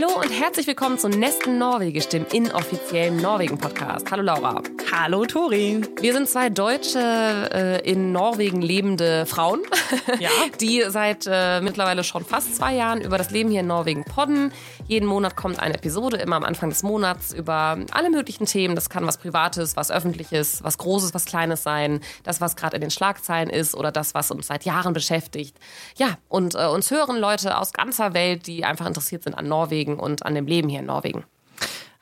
Hallo und herzlich willkommen zum Nesten Norwegisch, dem inoffiziellen Norwegen-Podcast. Hallo Laura. Hallo Tori. Wir sind zwei deutsche äh, in Norwegen lebende Frauen, Ja. die seit äh, mittlerweile schon fast zwei Jahren über das Leben hier in Norwegen podden. Jeden Monat kommt eine Episode, immer am Anfang des Monats, über alle möglichen Themen. Das kann was Privates, was Öffentliches, was Großes, was Kleines sein. Das, was gerade in den Schlagzeilen ist oder das, was uns seit Jahren beschäftigt. Ja, und äh, uns hören Leute aus ganzer Welt, die einfach interessiert sind an Norwegen und an dem Leben hier in Norwegen.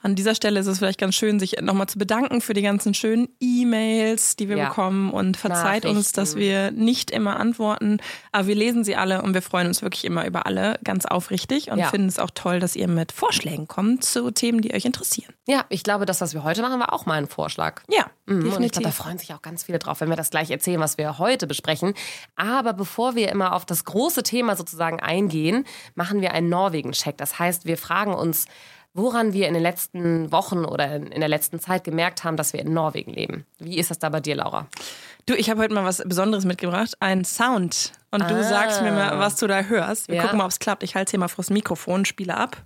An dieser Stelle ist es vielleicht ganz schön, sich nochmal zu bedanken für die ganzen schönen E-Mails, die wir Ja. bekommen. Und verzeiht uns, dass wir nicht immer antworten. Aber wir lesen sie alle und wir freuen uns wirklich immer über alle ganz aufrichtig und Ja. finden es auch toll, dass ihr mit Vorschlägen kommt zu Themen, die euch interessieren. Ja, ich glaube, das, was wir heute machen, war auch mal ein Vorschlag. Ja, Mhm, Und ich glaube, da freuen sich auch ganz viele drauf, wenn wir das gleich erzählen, was wir heute besprechen. Aber bevor wir immer auf das große Thema sozusagen eingehen, machen wir einen Norwegen-Check. Das heißt, wir fragen uns, woran wir in den letzten Wochen oder in in der letzten Zeit gemerkt haben, dass wir in Norwegen leben. Wie ist das da bei dir, Laura? Du, ich habe heute mal was Besonderes mitgebracht, ein Sound. Und du Ah. sagst mir mal, was du da hörst. Wir Ja. gucken mal, ob es klappt. Ich halte hier mal vors Mikrofon, spiele ab.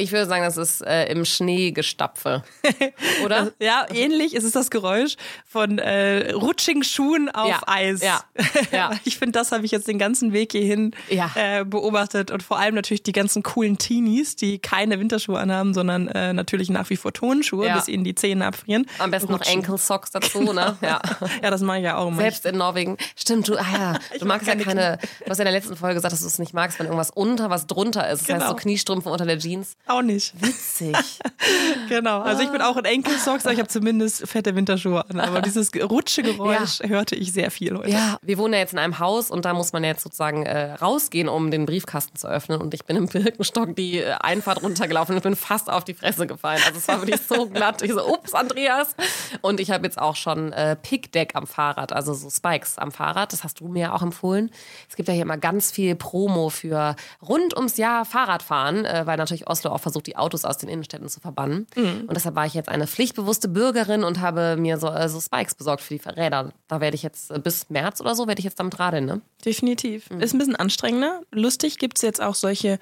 Ich würde sagen, das ist äh, im Schnee gestapfe. Oder? Ja, ähnlich ist es das Geräusch von äh, rutschigen Schuhen auf Ja, Eis. ja, ja. Ich finde, das habe ich jetzt den ganzen Weg hierhin Ja. äh, beobachtet und vor allem natürlich die ganzen coolen Teenies, die keine Winterschuhe anhaben, sondern äh, natürlich nach wie vor Tonschuhe, Ja. bis ihnen die Zähne abfrieren. Am besten noch Rutschen. Ankle-Socks dazu, ne? Ja. Ja, das mache ich ja auch immer. Selbst in Norwegen. Stimmt, du, ah ja, du mag magst ja keine du hast ja in der letzten Folge gesagt, dass du es nicht magst, wenn irgendwas unter was drunter ist. Das heißt Genau. so Kniestrümpfe unter der Jeans. Auch nicht. Witzig. Genau. Also ich bin auch in Ankle-Socks, aber ich habe zumindest fette Winterschuhe an. Aber dieses Rutschegeräusch hörte ich sehr viel heute. Ja, wir wohnen ja jetzt in einem Haus und da muss man ja jetzt sozusagen äh, rausgehen, um den Briefkasten zu öffnen. Und ich bin im Birkenstock die äh, Einfahrt runtergelaufen und bin fast auf die Fresse gefallen. Also es war wirklich so glatt. Ich so, ups, Andreas. Und ich habe jetzt auch schon äh, Pickdeck am Fahrrad, also so Spikes am Fahrrad. Das hast du mir ja auch empfohlen. Es gibt ja hier immer ganz viel Promo für rund ums Jahr Fahrradfahren, äh, weil natürlich Oslo auch versucht, die Autos aus den Innenstädten zu verbannen. Und deshalb war ich jetzt eine pflichtbewusste Bürgerin und habe mir so, äh, so Spikes besorgt für die Räder. Da werde ich jetzt äh, bis März oder so, werde ich jetzt damit radeln, ne? Definitiv. Mhm. Ist ein bisschen anstrengender. Lustig gibt es jetzt auch solche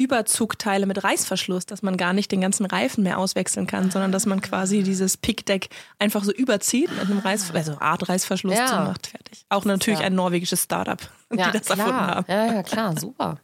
Überzugteile mit Reißverschluss, dass man gar nicht den ganzen Reifen mehr auswechseln kann, sondern dass man quasi dieses Pickdeck einfach so überzieht mit einem Reiß, also Art Reißverschluss Ja. zumacht. Fertig. Auch natürlich ja- ein norwegisches Startup, die das erfunden klar. haben. Ja, ja, klar, super.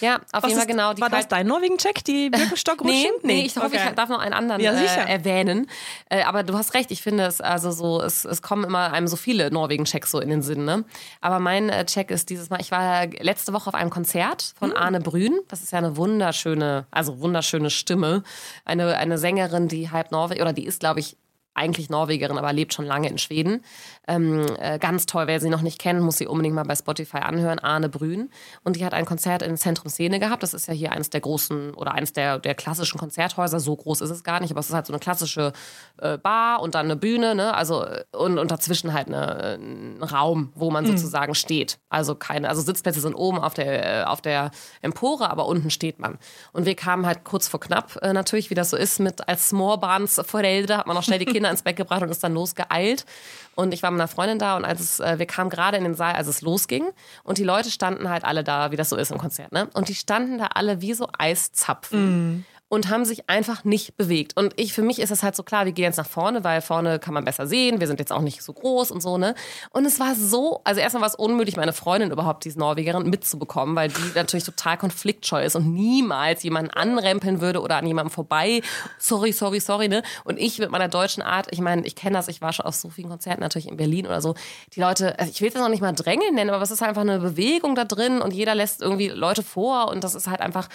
Ja, auf Was jeden Fall ist, genau. War das Kalt- dein Norwegen-Check, die Birkenstockrutschen? Nee, nee, ich hoffe, Okay. ich darf noch einen anderen Ja, äh, erwähnen. Äh, aber du hast recht, ich finde es also so, es, es kommen immer einem so viele Norwegen-Checks so in den Sinn. Ne? Aber mein äh, Check ist dieses Mal, ich war letzte Woche auf einem Konzert von Hm. Arne Brün. Das ist ja eine wunderschöne, also wunderschöne Stimme. Eine, eine Sängerin, die halb Norwegen, oder die ist, glaube ich, eigentlich Norwegerin, aber lebt schon lange in Schweden. Ähm, äh, ganz toll, wer sie noch nicht kennt, muss sie unbedingt mal bei Spotify anhören. Arne Brün. Und die hat ein Konzert in Zentrum Szene gehabt. Das ist ja hier eines der großen oder eines der, der klassischen Konzerthäuser. So groß ist es gar nicht, aber es ist halt so eine klassische äh, Bar und dann eine Bühne, ne? Also äh, und, und dazwischen halt eine, äh, ein Raum, wo man sozusagen steht. Also keine, also Sitzplätze sind oben auf der, äh, auf der Empore, aber unten steht man. Und wir kamen halt kurz vor knapp, äh, natürlich, wie das so ist, mit als Småbarnsforeldre hat man noch schnell die Kinder ins Bett gebracht und ist dann losgeeilt. Und ich war mit einer Freundin da und als es, äh, wir kamen gerade in den Saal, als es losging und die Leute standen halt alle da, wie das so ist im Konzert, ne? Und die standen da alle wie so Eiszapfen. Und haben sich einfach nicht bewegt. Und ich, für mich ist es halt so klar, wir gehen jetzt nach vorne, weil vorne kann man besser sehen. Wir sind jetzt auch nicht so groß und so, ne? Und es war so, also erstmal war es unmöglich, meine Freundin überhaupt, diese Norwegerin, mitzubekommen, weil die natürlich total konfliktscheu ist und niemals jemanden anrempeln würde oder an jemandem vorbei. Sorry, sorry, sorry, ne? Und ich mit meiner deutschen Art, ich meine, ich kenne das, ich war schon auf so vielen Konzerten, natürlich in Berlin oder so. Die Leute, also ich will es noch nicht mal drängeln nennen, aber es ist einfach eine Bewegung da drin und jeder lässt irgendwie Leute vor und das ist halt einfach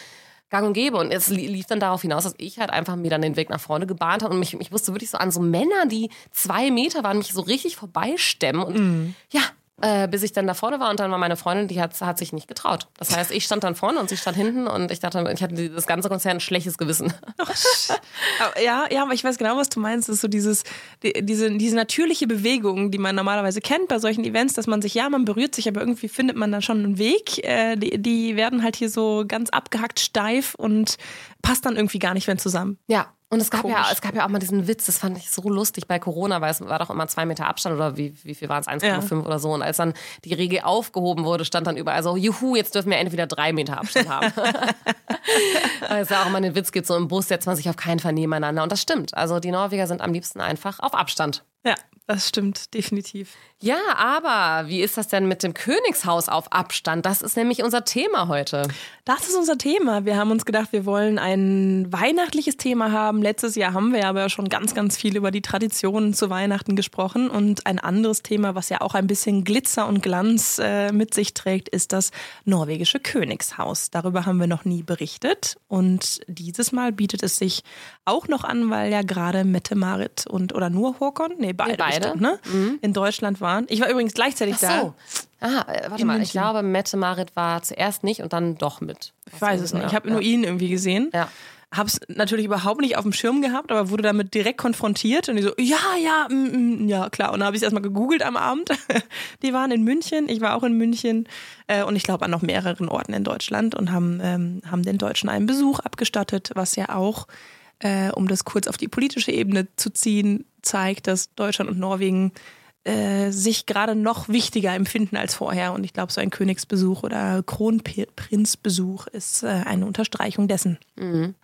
gang und gäbe. Und es li- lief dann darauf hinaus, dass ich halt einfach mir dann den Weg nach vorne gebahnt habe und mich, ich musste wirklich so an so Männer, die zwei Meter waren, mich so richtig vorbeistemmen. Und ja, äh, bis ich dann da vorne war und dann war meine Freundin, die hat, hat sich nicht getraut. Das heißt, ich stand dann vorne und sie stand hinten und ich dachte, ich hatte das ganze Konzert ein schlechtes Gewissen. Aber Ja, ja, aber ich weiß genau, was du meinst. Das ist so dieses, die, diese, diese natürliche Bewegung, die man normalerweise kennt bei solchen Events, dass man sich, ja, man berührt sich, aber irgendwie findet man da schon einen Weg. Äh, die, die werden halt hier so ganz abgehackt steif und passt dann irgendwie gar nicht mehr zusammen. Ja, Und es gab, ja, es gab ja auch mal diesen Witz, das fand ich so lustig bei Corona, weil es war doch immer zwei Meter Abstand oder wie, wie viel waren es? 1,5 oder so. Und als dann die Regel aufgehoben wurde, stand dann überall so, juhu, jetzt dürfen wir endlich wieder drei Meter Abstand haben. Weil es ja auch immer den Witz gibt, so im Bus setzt man sich auf keinen Fall nebeneinander. Und das stimmt. Also die Norweger sind am liebsten einfach auf Abstand. Ja, das stimmt, definitiv. Ja, aber wie ist das denn mit dem Königshaus auf Abstand? Das ist nämlich unser Thema heute. Das ist unser Thema. Wir haben uns gedacht, wir wollen ein weihnachtliches Thema haben. Letztes Jahr haben wir aber schon ganz, ganz viel über die Traditionen zu Weihnachten gesprochen. Und ein anderes Thema, was ja auch ein bisschen Glitzer und Glanz äh, mit sich trägt, ist das norwegische Königshaus. Darüber haben wir noch nie berichtet. Und dieses Mal bietet es sich auch noch an, weil ja gerade Mette-Marit und oder nur Håkon, nee, beide, beide. Bestimmt, ne? in Deutschland waren. Ich war übrigens gleichzeitig Ach da. so. Ah, äh, warte mal, ich München. glaube, Mette Marit war zuerst nicht und dann doch mit. Ich weiß es nicht. Ich habe nur ihn. ihn irgendwie gesehen. Ja. Hab's natürlich überhaupt nicht auf dem Schirm gehabt, aber wurde damit direkt konfrontiert und die so, ja, ja, mm, mm, ja, klar. Und dann habe ich erstmal gegoogelt am Abend. Die waren in München, ich war auch in München äh, und ich glaube an noch mehreren Orten in Deutschland und haben, ähm, haben den Deutschen einen Besuch abgestattet, was ja auch, äh, um das kurz auf die politische Ebene zu ziehen, zeigt, dass Deutschland und Norwegen äh, sich gerade noch wichtiger empfinden als vorher. Und ich glaube, so ein Königsbesuch oder Kronprinzbesuch ist äh, eine Unterstreichung dessen.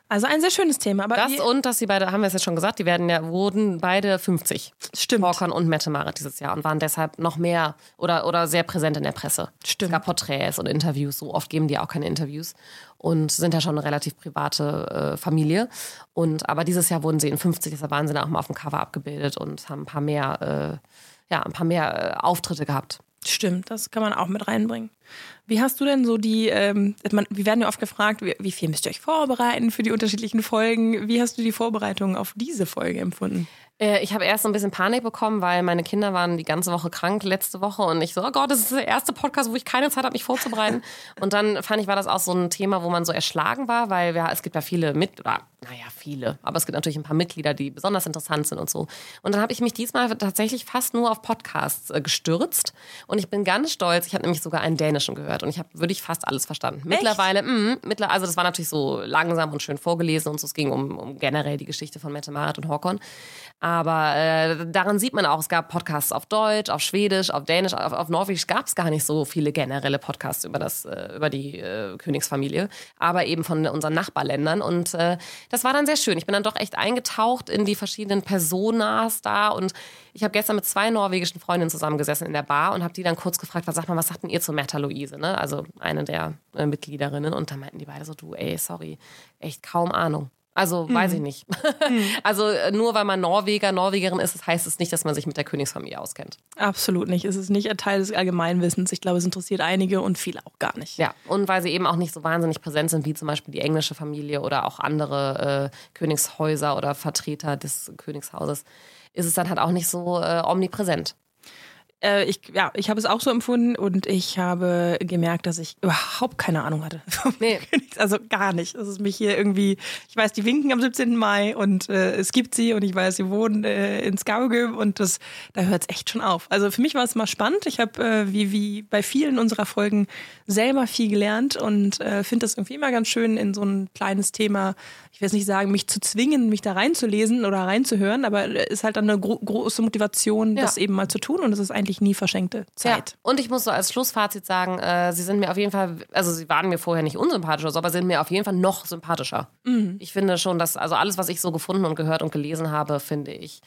Also ein sehr schönes Thema. Aber Das und, dass sie beide, haben wir es jetzt schon gesagt, die werden ja, wurden beide 50. Stimmt. Håkon und Mette Marit dieses Jahr und waren deshalb noch mehr oder, oder sehr präsent in der Presse. Stimmt. Es gab Porträts und Interviews. So oft geben die auch keine Interviews und sind ja schon eine relativ private äh, Familie. Und aber dieses Jahr wurden sie in 50, deshalb waren sie dann auch mal auf dem Cover abgebildet und haben ein paar mehr, äh, ja, ein paar mehr äh, Auftritte gehabt. Stimmt, das kann man auch mit reinbringen. Wie hast du denn so die, ähm, wir werden ja oft gefragt, wie, wie viel müsst ihr euch vorbereiten für die unterschiedlichen Folgen? Wie hast du die Vorbereitung auf diese Folge empfunden? Äh, Ich habe erst so ein bisschen Panik bekommen, weil meine Kinder waren die ganze Woche krank letzte Woche und ich so, oh Gott, das ist der erste Podcast, wo ich keine Zeit habe, mich vorzubereiten. und dann fand ich, war das auch so ein Thema, wo man so erschlagen war, weil wir, es gibt ja viele mit, oder naja, viele, aber es gibt natürlich ein paar Mitglieder, die besonders interessant sind und so. Und dann habe ich mich diesmal tatsächlich fast nur auf Podcasts äh, gestürzt und ich bin ganz stolz. Ich habe nämlich sogar einen dänischen gehört und ich habe wirklich fast alles verstanden. Mittlerweile, mh, mittler, also das war natürlich so langsam und schön vorgelesen und so. Es ging um, um generell die Geschichte von Mette Marit und Håkon. Aber äh, daran sieht man auch, es gab Podcasts auf Deutsch, auf Schwedisch, auf Dänisch, auf, auf Norwegisch gab es gar nicht so viele generelle Podcasts über, das, äh, über die äh, Königsfamilie, aber eben von unseren Nachbarländern. Und äh, das war dann sehr schön. Ich bin dann doch echt eingetaucht in die verschiedenen Personas da und ich habe gestern mit zwei norwegischen Freundinnen zusammengesessen in der Bar und habe die dann kurz gefragt, was sagt mal, was sagt denn ihr zu Märtha Luise, ne? also eine der äh, Mitgliederinnen. Und dann meinten die beide so, du, ey, sorry, echt kaum Ahnung. Also weiß ich nicht. also äh, nur weil man Norweger, Norwegerin ist, das heißt es nicht, dass man sich mit der Königsfamilie auskennt. Absolut nicht. Es ist nicht ein Teil des Allgemeinwissens. Ich glaube, es interessiert einige und viele auch gar nicht. Ja, und weil sie eben auch nicht so wahnsinnig präsent sind, wie zum Beispiel die englische Familie oder auch andere äh, Königshäuser oder Vertreter des Königshauses, ist es dann halt auch nicht so äh, omnipräsent. Äh, ich, ja, ich habe es auch so empfunden und ich habe gemerkt, dass ich überhaupt keine Ahnung hatte. Nee. Also gar nicht. Das ist mich hier irgendwie, ich weiß, die winken am 17. Mai und äh, es gibt sie und ich weiß, sie wohnen äh, in Skaugum und das, da hört es echt schon auf. Also für mich war es mal spannend. Ich habe, äh, wie, wie bei vielen unserer Folgen, selber viel gelernt und äh, finde das irgendwie immer ganz schön, in so ein kleines Thema, ich will jetzt nicht sagen, mich zu zwingen, mich da reinzulesen oder reinzuhören, aber es ist halt dann eine gro große Motivation, Ja. das eben mal zu tun und es ist eigentlich nie verschenkte Zeit. Ja. Und ich muss so als Schlussfazit sagen, äh, sie sind mir auf jeden Fall, also sie waren mir vorher nicht unsympathisch, oder so, aber sind mir auf jeden Fall noch sympathischer. Ich finde schon, dass, also alles, was ich so gefunden und gehört und gelesen habe, finde ich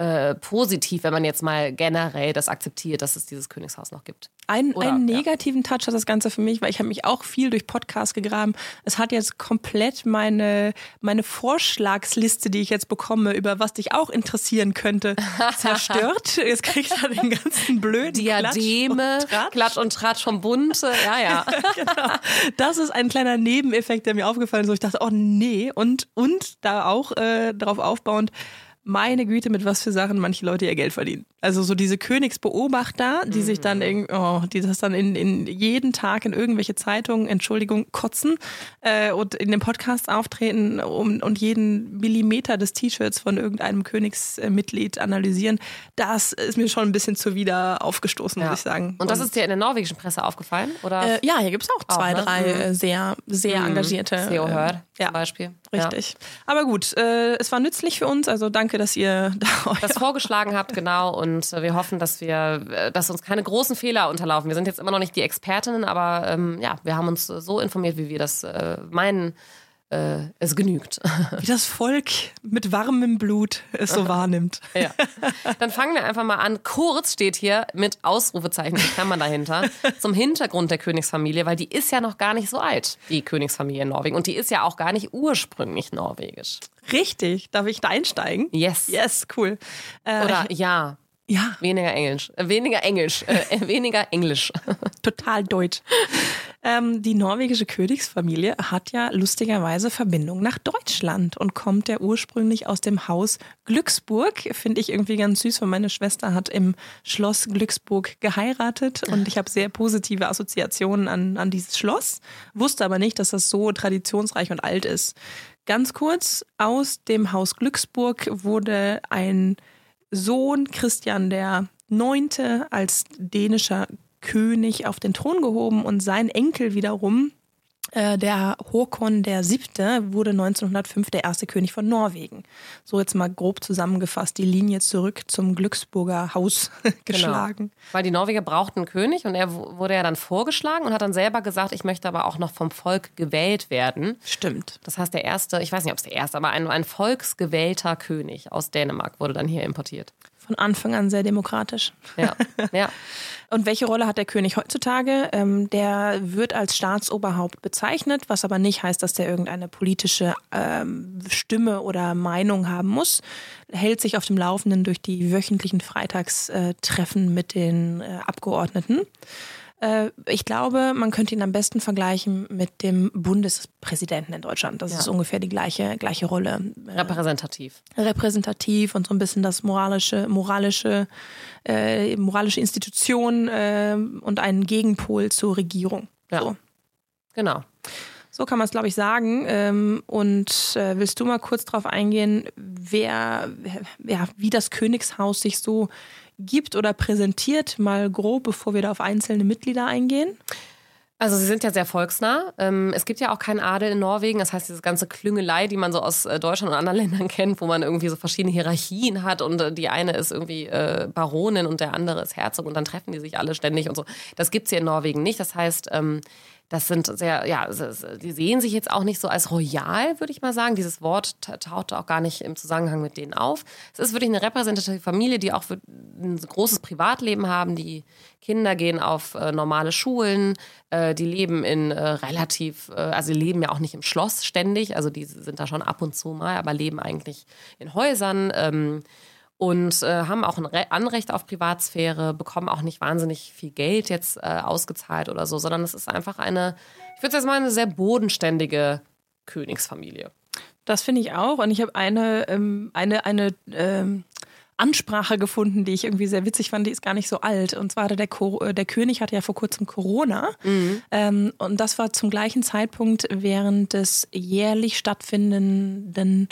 äh, positiv, wenn man jetzt mal generell das akzeptiert, dass es dieses Königshaus noch gibt. Ein, Oder, einen ja. negativen Touch hat das Ganze für mich, weil ich habe mich auch viel durch Podcasts gegraben. Es hat jetzt komplett meine, meine Vorschlagsliste, die ich jetzt bekomme, über was dich auch interessieren könnte, zerstört. Jetzt kriegt er den ganzen blöden Diademe, Klatsch und Tratsch. Klatsch und Tratsch vom Bunte, ja, ja. Das ist ein kleiner Nebeneffekt, der mir aufgefallen ist, ich dachte, oh nee. Und, und da auch äh, darauf aufbauend, meine Güte, mit was für Sachen manche Leute ihr Geld verdienen. Also so diese Königsbeobachter, die sich dann, in, oh, die das dann in, in jeden Tag in irgendwelche Zeitungen, Entschuldigung, kotzen äh, und in dem Podcast auftreten um, und jeden Millimeter des T-Shirts von irgendeinem Königsmitglied analysieren, das ist mir schon ein bisschen zuwider aufgestoßen, Ja. muss ich sagen. Und das ist dir in der norwegischen Presse aufgefallen? Oder äh, ja, hier gibt es auch zwei, Auch, ne? drei Mhm. äh, sehr, sehr engagierte. SEO äh, hört ja, zum Beispiel? Richtig. Aber gut, äh, es war nützlich für uns, also danke, dass ihr da das vorgeschlagen habt, genau. Und äh, wir hoffen, dass wir, äh, dass uns keine großen Fehler unterlaufen. Wir sind jetzt immer noch nicht die Expertinnen, aber ähm, ja, wir haben uns äh, so informiert, wie wir das äh, meinen. Äh, es genügt. wie das Volk mit warmem Blut es so wahrnimmt. ja. Dann fangen wir einfach mal an. Kurz steht hier mit Ausrufezeichen, in Klammern dahinter, zum Hintergrund der Königsfamilie, weil die ist ja noch gar nicht so alt, die Königsfamilie in Norwegen. Und die ist ja auch gar nicht ursprünglich norwegisch. Richtig. Darf ich da einsteigen? Yes. Yes, cool. Äh, Oder ja, ja, weniger Englisch. Äh, weniger Englisch. Äh, weniger Englisch. total deutsch. Ähm, die norwegische Königsfamilie hat ja lustigerweise Verbindung nach Deutschland und kommt ja ursprünglich aus dem Haus Glücksburg. Finde ich irgendwie ganz süß, weil meine Schwester hat im Schloss Glücksburg geheiratet und ich habe sehr positive Assoziationen an, an dieses Schloss, wusste aber nicht, dass das so traditionsreich und alt ist. Ganz kurz, aus dem Haus Glücksburg wurde ein Sohn Christian der Neunte als dänischer König auf den Thron gehoben und sein Enkel wiederum, der Håkon der Siebte, wurde 1905 der erste König von Norwegen. So jetzt mal grob zusammengefasst die Linie zurück zum Glücksburger Haus geschlagen. Weil die Norweger brauchten einen König und er wurde ja dann vorgeschlagen und hat dann selber gesagt, ich möchte aber auch noch vom Volk gewählt werden. Stimmt. Das heißt, der erste, ich weiß nicht, ob es der erste, aber ein, ein volksgewählter König aus Dänemark wurde dann hier importiert. Von Anfang an sehr demokratisch. Ja, ja. Und welche Rolle hat der König heutzutage? Ähm, der wird als Staatsoberhaupt bezeichnet, was aber nicht heißt, dass der irgendeine politische ähm, Stimme oder Meinung haben muss. Hält sich auf dem Laufenden durch die wöchentlichen Freitagstreffen mit den äh, Abgeordneten. Äh, ich glaube, man könnte ihn am besten vergleichen mit dem Bundespräsidenten in Deutschland. Das Ja. ist ungefähr die gleiche, gleiche Rolle. Repräsentativ. repräsentativ und so ein bisschen das moralische, moralische, äh, moralische Institution äh, und einen Gegenpol zur Regierung. Ja. So. Genau. so kann man es, glaube ich, sagen. Ähm, und äh, willst du mal kurz darauf eingehen, wer, ja, wie das Königshaus sich so gibt oder präsentiert, mal grob, bevor wir da auf einzelne Mitglieder eingehen? Also sie sind ja sehr volksnah. Ähm, es gibt ja auch keinen Adel in Norwegen. Das heißt, diese ganze Klüngelei, die man so aus äh, Deutschland und anderen Ländern kennt, wo man irgendwie so verschiedene Hierarchien hat und äh, die eine ist irgendwie äh, Baronin und der andere ist Herzog und dann treffen die sich alle ständig und so. Das gibt's hier in Norwegen nicht. Das heißt, ähm, das sind sehr, ja, die sehen sich jetzt auch nicht so als royal, würde ich mal sagen. Dieses Wort ta- taucht auch gar nicht im Zusammenhang mit denen auf. Es ist wirklich eine repräsentative Familie, die auch ein großes Privatleben haben. Die Kinder gehen auf äh, normale Schulen, äh, die leben in äh, relativ, äh, also die leben ja auch nicht im Schloss ständig, also die sind da schon ab und zu mal, aber leben eigentlich in Häusern. Ähm, und äh, haben auch ein Re Anrecht auf Privatsphäre, bekommen auch nicht wahnsinnig viel Geld jetzt äh, ausgezahlt oder so, sondern es ist einfach eine, ich würde jetzt mal eine sehr bodenständige Königsfamilie. Das finde ich auch. Und ich habe eine, ähm, eine, eine ähm, Ansprache gefunden, die ich irgendwie sehr witzig fand. Die ist gar nicht so alt. Und zwar hatte der, Ko äh, der König hatte ja vor kurzem Corona. Ähm, und das war zum gleichen Zeitpunkt während des jährlich stattfindenden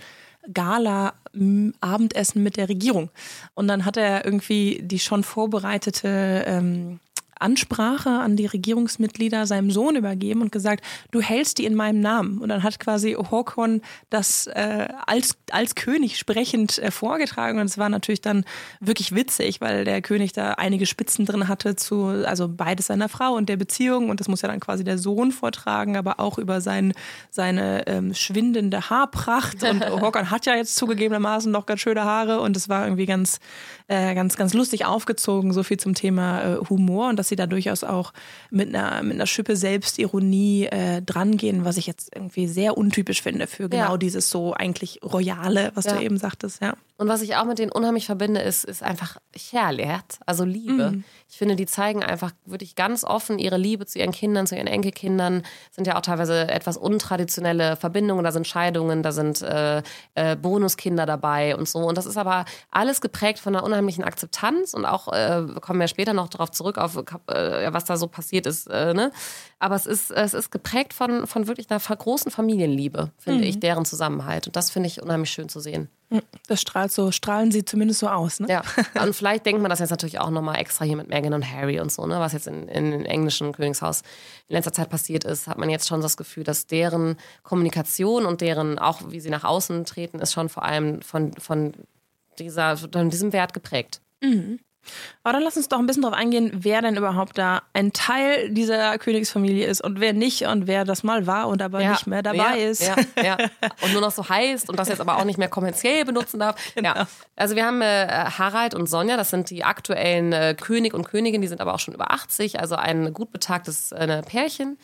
Gala-Abendessen mit der Regierung. Und dann hat er irgendwie die schon vorbereitete ähm, Ansprache an die Regierungsmitglieder seinem Sohn übergeben und gesagt, du hältst die in meinem Namen. Und dann hat quasi Håkon das äh, als, als König sprechend äh, vorgetragen. Und es war natürlich dann wirklich witzig, weil der König da einige Spitzen drin hatte zu, also beides seiner Frau und der Beziehung. Und das muss ja dann quasi der Sohn vortragen, aber auch über sein, seine ähm, schwindende Haarpracht. Und Håkon hat ja jetzt zugegebenermaßen noch ganz schöne Haare. Und es war irgendwie ganz, äh, ganz, ganz lustig aufgezogen, so viel zum Thema äh, Humor und dass sie da durchaus auch mit einer, mit einer Schippe Selbstironie äh, drangehen, was ich jetzt irgendwie sehr untypisch finde für genau Ja. dieses so eigentlich Royale, was Ja. du eben sagtest, ja. Und was ich auch mit denen unheimlich verbinde, ist, ist einfach Herlert, also Liebe. Mhm. Ich finde, die zeigen einfach wirklich ganz offen ihre Liebe zu ihren Kindern, zu ihren Enkelkindern. Sind ja auch teilweise etwas untraditionelle Verbindungen, da sind Scheidungen, da sind äh, äh, Bonuskinder dabei und so. Und das ist aber alles geprägt von einer unheimlichen Akzeptanz und auch, äh, kommen wir später noch darauf zurück, auf äh, was da so passiert ist. Äh, ne? Aber es ist, es ist geprägt von, von wirklich einer großen Familienliebe, finde mhm. ich, deren Zusammenhalt. Und das finde ich unheimlich schön zu sehen. Das strahlt so, strahlen sie zumindest so aus, ne? Ja. Und vielleicht denkt man das jetzt natürlich auch nochmal extra hier mit Meghan und Harry und so, ne? Was jetzt in, in, in englischen Königshaus in letzter Zeit passiert ist, hat man jetzt schon das Gefühl, dass deren Kommunikation und deren, auch wie sie nach außen treten, ist schon vor allem von, von, dieser, von diesem Wert geprägt. Mhm. Aber dann lass uns doch ein bisschen darauf eingehen, wer denn überhaupt da ein Teil dieser Königsfamilie ist und wer nicht und wer das mal war und aber ja, nicht mehr dabei ja, ist. Ja, ja. Und nur noch so heißt und das jetzt aber auch nicht mehr kommerziell benutzen darf. Genau. Ja. Also wir haben äh, Harald und Sonja, das sind die aktuellen äh, König und Königin, die sind aber auch schon über 80, also ein gut betagtes äh, Pärchen.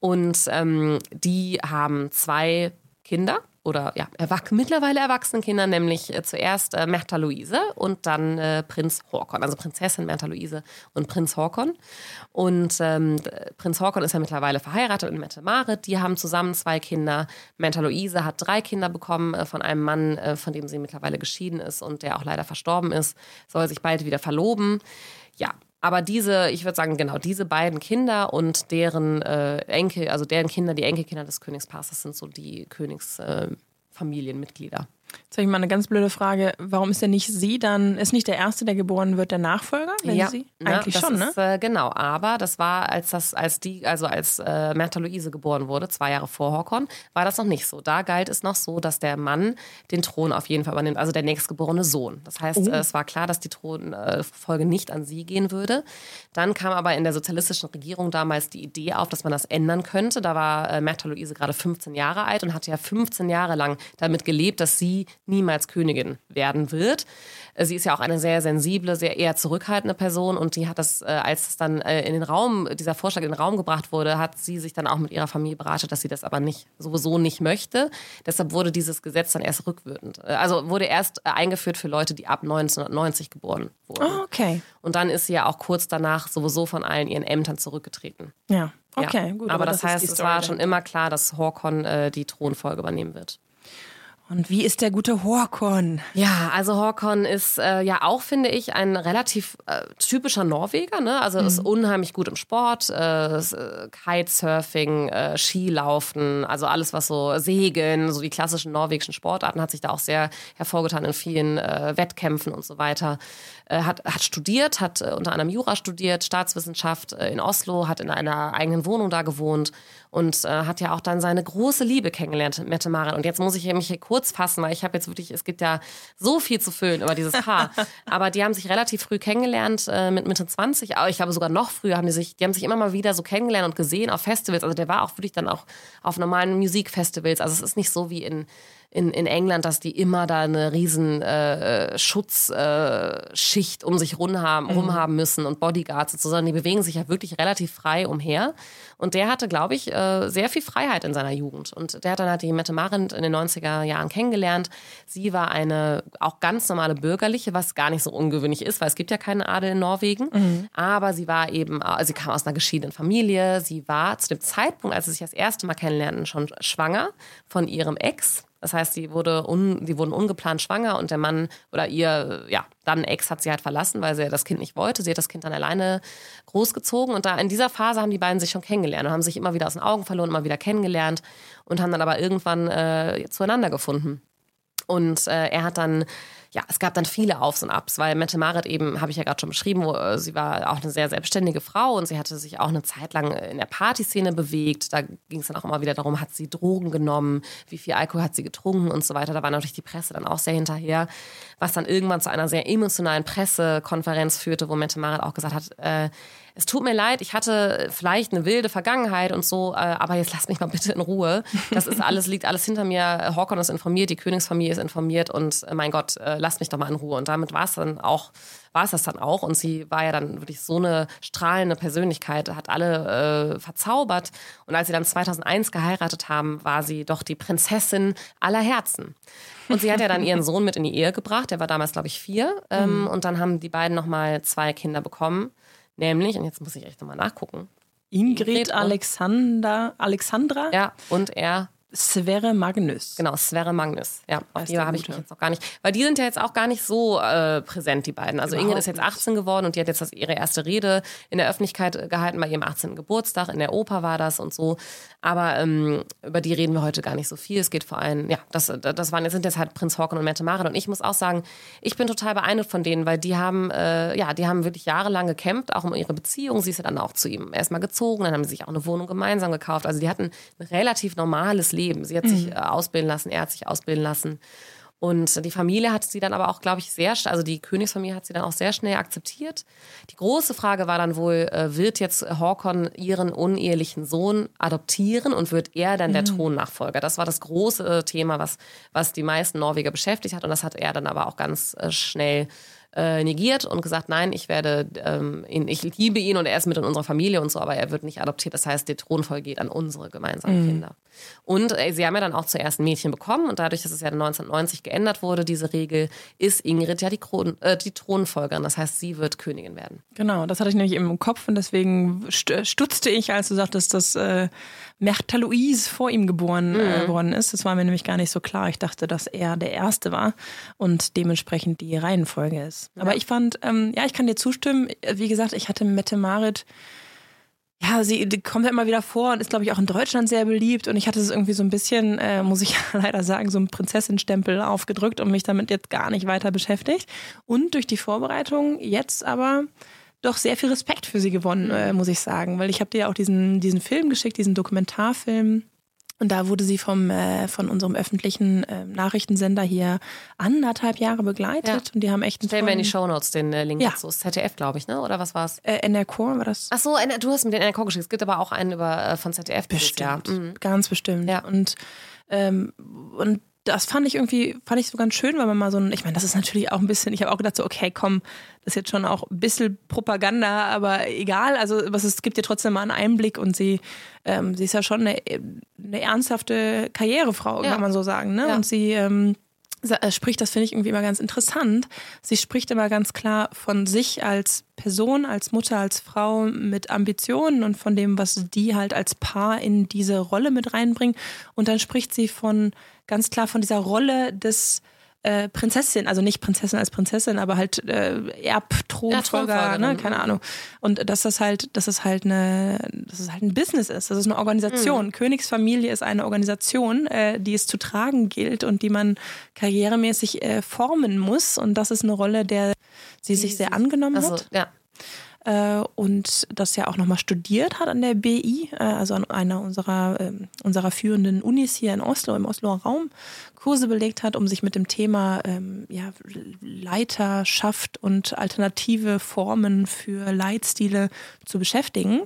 Und ähm, die haben zwei Kinder oder ja, erwach mittlerweile erwachsenen Kindern, nämlich äh, zuerst äh, Märtha Luise und dann äh, Prinz Horkon, also Prinzessin Märtha Luise und Prinz Horkon. Und ähm, Prinz Horkon ist ja mittlerweile verheiratet mit Mette Marit. Die haben zusammen zwei Kinder. Märtha Luise hat drei Kinder bekommen äh, von einem Mann, äh, von dem sie mittlerweile geschieden ist und der auch leider verstorben ist, soll sich bald wieder verloben. Ja, aber diese, ich würde sagen, genau, diese beiden Kinder und deren äh, Enkel, also deren Kinder, die Enkelkinder des Königspaars, das sind so die Königsfamilienmitglieder. Jetzt habe ich mal eine ganz blöde Frage. Warum ist denn nicht sie dann, ist nicht der Erste, der geboren wird, der Nachfolger? Wenn ja, sie? Eigentlich schon, ne? Ist, äh, genau, aber das war, als das, als die, also als äh, Märtha Luise geboren wurde, zwei Jahre vor Horkon, war das noch nicht so. Da galt es noch so, dass der Mann den Thron auf jeden Fall übernimmt, also der nächstgeborene Sohn. Das heißt, oh. äh, es war klar, dass die Thronfolge nicht an sie gehen würde. Dann kam aber in der sozialistischen Regierung damals die Idee auf, dass man das ändern könnte. Da war äh, Märtha Luise gerade 15 Jahre alt und hatte ja 15 Jahre lang damit gelebt, dass sie niemals Königin werden wird. Äh, sie ist ja auch eine sehr sensible, sehr eher zurückhaltende Person und die hat das, äh, als es dann äh, in den Raum, dieser Vorschlag in den Raum gebracht wurde, hat sie sich dann auch mit ihrer Familie beratet, dass sie das aber nicht, sowieso nicht möchte. Deshalb wurde dieses Gesetz dann erst rückwirkend. Also wurde erst eingeführt für Leute, die ab 1990 geboren wurden. Oh, okay. Und dann ist sie ja auch kurz danach sowieso von allen ihren Ämtern zurückgetreten. Ja. Okay, ja. gut. Aber, aber das, das heißt, es war schon immer klar, dass Horkon äh, die Thronfolge übernehmen wird. Und wie ist der gute Horkon? Ja, also Horkon ist äh, ja auch, finde ich, ein relativ äh, typischer Norweger. Ne? Also mhm. ist unheimlich gut im Sport, äh, äh, Kitesurfing, äh, Skilaufen, also alles, was so Segeln, so die klassischen norwegischen Sportarten, hat sich da auch sehr hervorgetan in vielen äh, Wettkämpfen und so weiter. hat, hat studiert, hat unter anderem Jura studiert, Staatswissenschaft in Oslo, hat in einer eigenen Wohnung da gewohnt und hat ja auch dann seine große Liebe kennengelernt, Mette Marit. Und jetzt muss ich mich hier kurz kurz fassen, weil ich habe jetzt wirklich, es gibt ja so viel zu füllen über dieses Paar. Aber die haben sich relativ früh kennengelernt, äh, mit Mitte 20. Aber ich glaube sogar noch früher haben die sich, die haben sich immer mal wieder so kennengelernt und gesehen auf Festivals. Also der war auch wirklich dann auch auf normalen Musikfestivals. Also es ist nicht so wie in in, in England, dass die immer da eine riesen äh, Schutzschicht äh, um sich rum haben, mhm. rum haben müssen und Bodyguards sozusagen. Die bewegen sich ja wirklich relativ frei umher. Und der hatte, glaube ich, äh, sehr viel Freiheit in seiner Jugend. Und der hat dann halt die Mette Marit in den 90er Jahren kennengelernt. Sie war eine auch ganz normale Bürgerliche, was gar nicht so ungewöhnlich ist, weil es gibt ja keinen Adel in Norwegen. Mhm. Aber sie war eben, äh, sie kam aus einer geschiedenen Familie. Sie war zu dem Zeitpunkt, als sie sich das erste Mal kennenlernten, schon schwanger von ihrem Ex. Das heißt, sie wurde un, die wurden ungeplant schwanger und der Mann oder ihr, ja, dann Ex hat sie halt verlassen, weil sie das Kind nicht wollte. Sie hat das Kind dann alleine großgezogen und da in dieser Phase haben die beiden sich schon kennengelernt und haben sich immer wieder aus den Augen verloren, immer wieder kennengelernt und haben dann aber irgendwann äh, zueinander gefunden. Und äh, er hat dann ja, es gab dann viele Aufs und Abs, weil Mette Marit eben, habe ich ja gerade schon beschrieben, wo, äh, sie war auch eine sehr selbstständige Frau und sie hatte sich auch eine Zeit lang in der Partyszene bewegt. Da ging es dann auch immer wieder darum, hat sie Drogen genommen, wie viel Alkohol hat sie getrunken und so weiter. Da war natürlich die Presse dann auch sehr hinterher, was dann irgendwann zu einer sehr emotionalen Pressekonferenz führte, wo Mette Marit auch gesagt hat, äh, es tut mir leid, ich hatte vielleicht eine wilde Vergangenheit und so, äh, aber jetzt lasst mich mal bitte in Ruhe. Das ist alles, liegt alles hinter mir. Horkon ist informiert, die Königsfamilie ist informiert und äh, mein Gott, äh, lasst mich doch mal in Ruhe. Und damit war es dann auch, war es das dann auch. Und sie war ja dann wirklich so eine strahlende Persönlichkeit, hat alle äh, verzaubert. Und als sie dann 2001 geheiratet haben, war sie doch die Prinzessin aller Herzen. Und sie hat ja dann ihren Sohn mit in die Ehe gebracht. Der war damals, glaube ich, vier. Ähm, mhm. Und dann haben die beiden nochmal zwei Kinder bekommen. Nämlich, und jetzt muss ich echt nochmal nachgucken. Ingrid, Ingrid Alexander, Alexandra. Ja, und er Sverre Magnus. Genau, Sverre Magnus. Ja, auf die habe ich mich jetzt noch gar nicht. Weil die sind ja jetzt auch gar nicht so äh, präsent, die beiden. Also Überhaupt Ingrid ist jetzt 18 geworden und die hat jetzt das, ihre erste Rede in der Öffentlichkeit äh, gehalten bei ihrem 18. Geburtstag. In der Oper war das und so. Aber ähm, über die reden wir heute gar nicht so viel. Es geht vor allem, ja, das, das waren, sind jetzt halt Prinz Hawken und Mette Marit. Und ich muss auch sagen, ich bin total beeindruckt von denen, weil die haben, äh, ja, die haben wirklich jahrelang gekämpft, auch um ihre Beziehung. Sie ist ja dann auch zu ihm erstmal gezogen, dann haben sie sich auch eine Wohnung gemeinsam gekauft. Also die hatten ein relativ normales Leben. Sie hat sich mhm. äh, ausbilden lassen, er hat sich ausbilden lassen. Und die Familie hat sie dann aber auch, glaube ich, sehr, also die Königsfamilie hat sie dann auch sehr schnell akzeptiert. Die große Frage war dann wohl, äh, wird jetzt Håkon ihren unehelichen Sohn adoptieren und wird er dann der mhm. Thronnachfolger? Das war das große äh, Thema, was, was die meisten Norweger beschäftigt hat. Und das hat er dann aber auch ganz schnell äh, negiert und gesagt, nein, ich werde, ähm, ihn, ich liebe ihn und er ist mit in unserer Familie und so, aber er wird nicht adoptiert. Das heißt, die Thronfolge geht an unsere gemeinsamen mhm. Kinder. Und äh, sie haben ja dann auch zuerst ein Mädchen bekommen und dadurch, dass es ja 1990 geändert wurde, diese Regel, ist Ingrid ja die, Kron äh, die Thronfolgerin. Das heißt, sie wird Königin werden. Genau, das hatte ich nämlich im Kopf und deswegen stutzte ich, als du sagtest, dass äh, Märtha Louise vor ihm geboren äh, mhm. worden ist. Das war mir nämlich gar nicht so klar. Ich dachte, dass er der Erste war und dementsprechend die Reihenfolge ist. Ja. Aber ich fand, ähm, ja, ich kann dir zustimmen. Wie gesagt, ich hatte Mette Marit ja, sie kommt ja immer wieder vor und ist, glaube ich, auch in Deutschland sehr beliebt. Und ich hatte es irgendwie so ein bisschen, äh, muss ich leider sagen, so einen Prinzessinstempel aufgedrückt und mich damit jetzt gar nicht weiter beschäftigt. Und durch die Vorbereitung jetzt aber doch sehr viel Respekt für sie gewonnen, äh, muss ich sagen. Weil ich habe dir ja auch diesen, diesen Film geschickt, diesen Dokumentarfilm und da wurde sie vom, äh, von unserem öffentlichen äh, Nachrichtensender hier anderthalb Jahre begleitet. Ja. Und die haben echt einen Stell mir in die Shownotes den äh, Link ja. dazu. ZDF, glaube ich, ne? Oder was war's? Äh, NRK war das. Ach so, du hast mir den NRK geschickt. Es gibt aber auch einen über, äh, von ZDF. Bestimmt. Mhm. Ganz bestimmt. Ja. Und, ähm, und das fand ich irgendwie, fand ich so ganz schön, weil man mal so ein, ich meine, das ist natürlich auch ein bisschen, ich habe auch gedacht so, okay, komm, das ist jetzt schon auch ein bisschen Propaganda, aber egal, also was es gibt dir trotzdem mal einen Einblick und sie, ähm, sie ist ja schon eine, eine ernsthafte Karrierefrau, ja. kann man so sagen, ne? Ja. Und sie, ähm, äh, spricht, das finde ich irgendwie immer ganz interessant. Sie spricht immer ganz klar von sich als Person, als Mutter, als Frau mit Ambitionen und von dem, was die halt als Paar in diese Rolle mit reinbringen. Und dann spricht sie von ganz klar von dieser Rolle des äh, Prinzessin, also nicht Prinzessin als Prinzessin, aber halt äh, Erbthronfolger, ja, ne? keine Ahnung. Und dass das halt, dass es halt eine, dass es halt ein Business ist, das ist eine Organisation. Mhm. Königsfamilie ist eine Organisation, äh, die es zu tragen gilt und die man karrieremäßig äh, formen muss. Und das ist eine Rolle, der sie sich sehr angenommen also, hat. Ja äh, und das ja auch nochmal studiert hat an der BI, äh, also an einer unserer, äh, unserer führenden Unis hier in Oslo, im Osloer Raum, Kurse belegt hat, um sich mit dem Thema ähm, ja, Leiterschaft und alternative Formen für Leitstile zu beschäftigen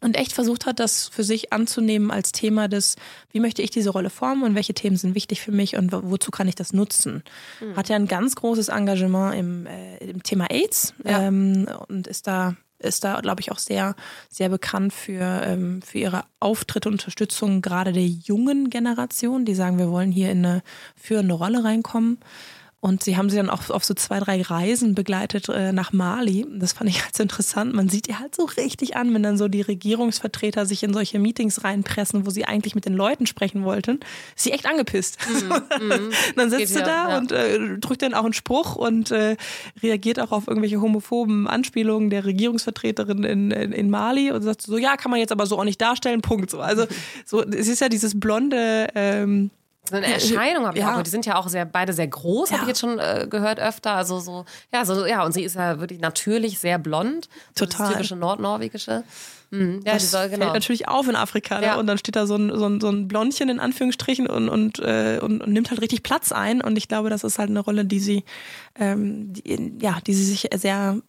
und echt versucht hat, das für sich anzunehmen als Thema des, wie möchte ich diese Rolle formen und welche Themen sind wichtig für mich und wozu kann ich das nutzen. Mhm. Hat ja ein ganz großes Engagement im, äh, im Thema AIDS ja. ähm, und ist da ist da, glaube ich, auch sehr, sehr bekannt für, ähm, für ihre Auftritte und Unterstützung gerade der jungen Generation, die sagen, wir wollen hier in eine führende Rolle reinkommen. Und sie haben sie dann auch auf so zwei, drei Reisen begleitet äh, nach Mali. Das fand ich halt so interessant. Man sieht ihr halt so richtig an, wenn dann so die Regierungsvertreter sich in solche Meetings reinpressen, wo sie eigentlich mit den Leuten sprechen wollten. Ist sie echt angepisst. Mm, mm, dann sitzt sie da ja. und äh, drückt dann auch einen Spruch und äh, reagiert auch auf irgendwelche homophoben Anspielungen der Regierungsvertreterin in, in, in, Mali und sagt so, ja, kann man jetzt aber so auch nicht darstellen, Punkt. So, also so, es ist ja dieses blonde ähm, so eine Erscheinung habe ich ja. auch. Die sind ja auch sehr, beide sehr groß, ja. habe ich jetzt schon äh, gehört öfter. Also so, ja, so, ja, und sie ist ja wirklich natürlich sehr blond. Total. Das typische nordnorwegische. Mhm. Ja, das soll, genau. fällt natürlich auf in Afrika. Ne? Ja. Und dann steht da so ein, so, ein, so ein Blondchen in Anführungsstrichen und, und, äh, und, und, nimmt halt richtig Platz ein. Und ich glaube, das ist halt eine Rolle, die sie, ähm, die, ja, die sie sich sehr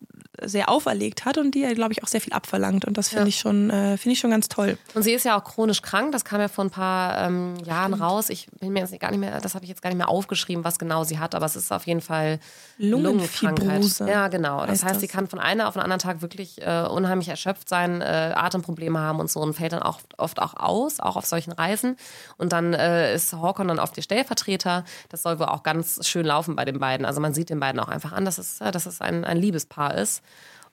sehr auferlegt hat und die er, glaube ich, auch sehr viel abverlangt. Und das finde ja. ich schon, äh, finde ich schon ganz toll. Und sie ist ja auch chronisch krank. Das kam ja vor ein paar ähm, Jahren Stimmt. raus. Ich bin mir jetzt gar nicht mehr, das habe ich jetzt gar nicht mehr aufgeschrieben, was genau sie hat, aber es ist auf jeden Fall Lungenkrankheit. Ja, genau. Das heißt, das? sie kann von einem auf den anderen Tag wirklich äh, unheimlich erschöpft sein, äh, Atemprobleme haben und so und fällt dann auch oft auch aus, auch auf solchen Reisen. Und dann äh, ist Hawkon dann oft ihr Stellvertreter. Das soll wohl auch ganz schön laufen bei den beiden. Also man sieht den beiden auch einfach an, dass es, dass es ein, ein Liebespaar ist.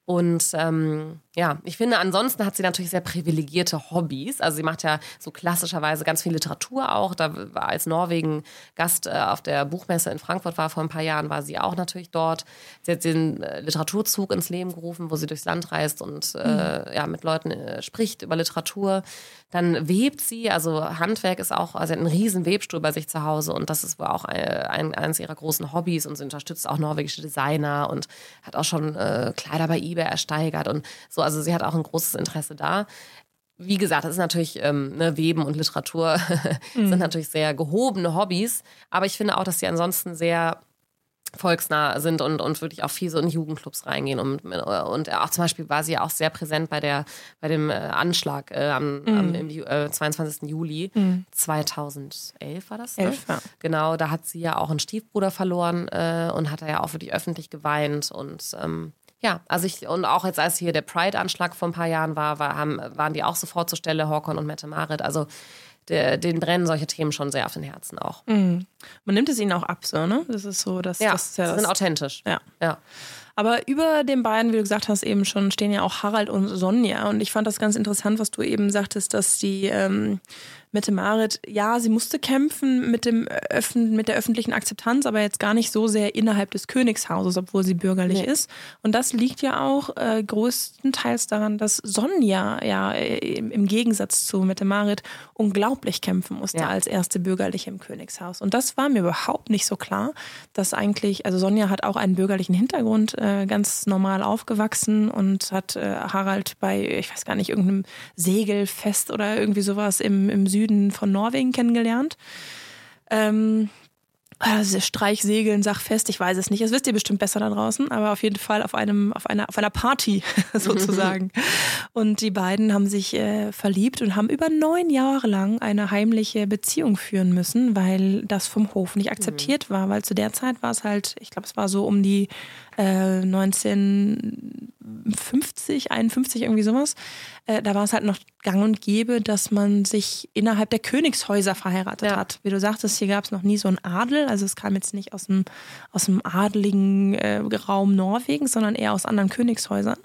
Und ähm, ja, ich finde, ansonsten hat sie natürlich sehr privilegierte Hobbys. Also sie macht ja so klassischerweise ganz viel Literatur auch. Da war als Norwegen Gast äh, auf der Buchmesse in Frankfurt war vor ein paar Jahren, war sie auch natürlich dort. Sie hat den äh, Literaturzug ins Leben gerufen, wo sie durchs Land reist und äh, mhm. ja, mit Leuten äh, spricht über Literatur. Dann webt sie, also Handwerk ist auch, also sie hat einen riesen Webstuhl bei sich zu Hause und das ist wohl auch ein, ein, eines ihrer großen Hobbys und sie unterstützt auch norwegische Designer und hat auch schon äh, Kleider bei eBay ersteigert und so, also sie hat auch ein großes Interesse da. Wie gesagt, das ist natürlich ähm, ne, Weben und Literatur mhm. sind natürlich sehr gehobene Hobbys, aber ich finde auch, dass sie ansonsten sehr volksnah sind und, und wirklich auch viel so in Jugendclubs reingehen. Und, und auch zum Beispiel war sie ja auch sehr präsent bei, der, bei dem äh, Anschlag äh, am, mhm. am im, äh, 22. Juli mhm. 2011 war das. Ne? Elf, ja. Genau, da hat sie ja auch einen Stiefbruder verloren äh, und hat er ja auch wirklich öffentlich geweint und ähm, ja, also ich, und auch jetzt, als hier der Pride-Anschlag vor ein paar Jahren war, war haben, waren die auch sofort zur Stelle, Horkon und Mette Marit. Also der, den brennen solche Themen schon sehr auf den Herzen auch. Mhm. Man nimmt es ihnen auch ab, so, ne? Das ist so, dass ja, das ist ja das, sind authentisch. Ja. ja. Aber über den beiden, wie du gesagt hast, eben schon stehen ja auch Harald und Sonja. Und ich fand das ganz interessant, was du eben sagtest, dass die ähm, Mette Marit, ja, sie musste kämpfen mit, dem Öffn mit der öffentlichen Akzeptanz, aber jetzt gar nicht so sehr innerhalb des Königshauses, obwohl sie bürgerlich nee. ist. Und das liegt ja auch äh, größtenteils daran, dass Sonja ja äh, im Gegensatz zu Mette Marit unglaublich kämpfen musste ja. als erste Bürgerliche im Königshaus. Und das war mir überhaupt nicht so klar, dass eigentlich, also Sonja hat auch einen bürgerlichen Hintergrund, äh, ganz normal aufgewachsen und hat äh, Harald bei, ich weiß gar nicht, irgendeinem Segelfest oder irgendwie sowas im, im Süden Süden von Norwegen kennengelernt. Ähm, also Streichsegeln, Sachfest, ich weiß es nicht. Das wisst ihr bestimmt besser da draußen, aber auf jeden Fall auf einem, auf einer, auf einer Party sozusagen. und die beiden haben sich äh, verliebt und haben über neun Jahre lang eine heimliche Beziehung führen müssen, weil das vom Hof nicht akzeptiert mhm. war. Weil zu der Zeit war es halt, ich glaube, es war so um die äh, 1950, 51, irgendwie sowas. Äh, da war es halt noch gang und gäbe, dass man sich innerhalb der Königshäuser verheiratet ja. hat. Wie du sagtest, hier gab es noch nie so einen Adel. Also es kam jetzt nicht aus dem, aus dem adeligen äh, Raum Norwegens, sondern eher aus anderen Königshäusern.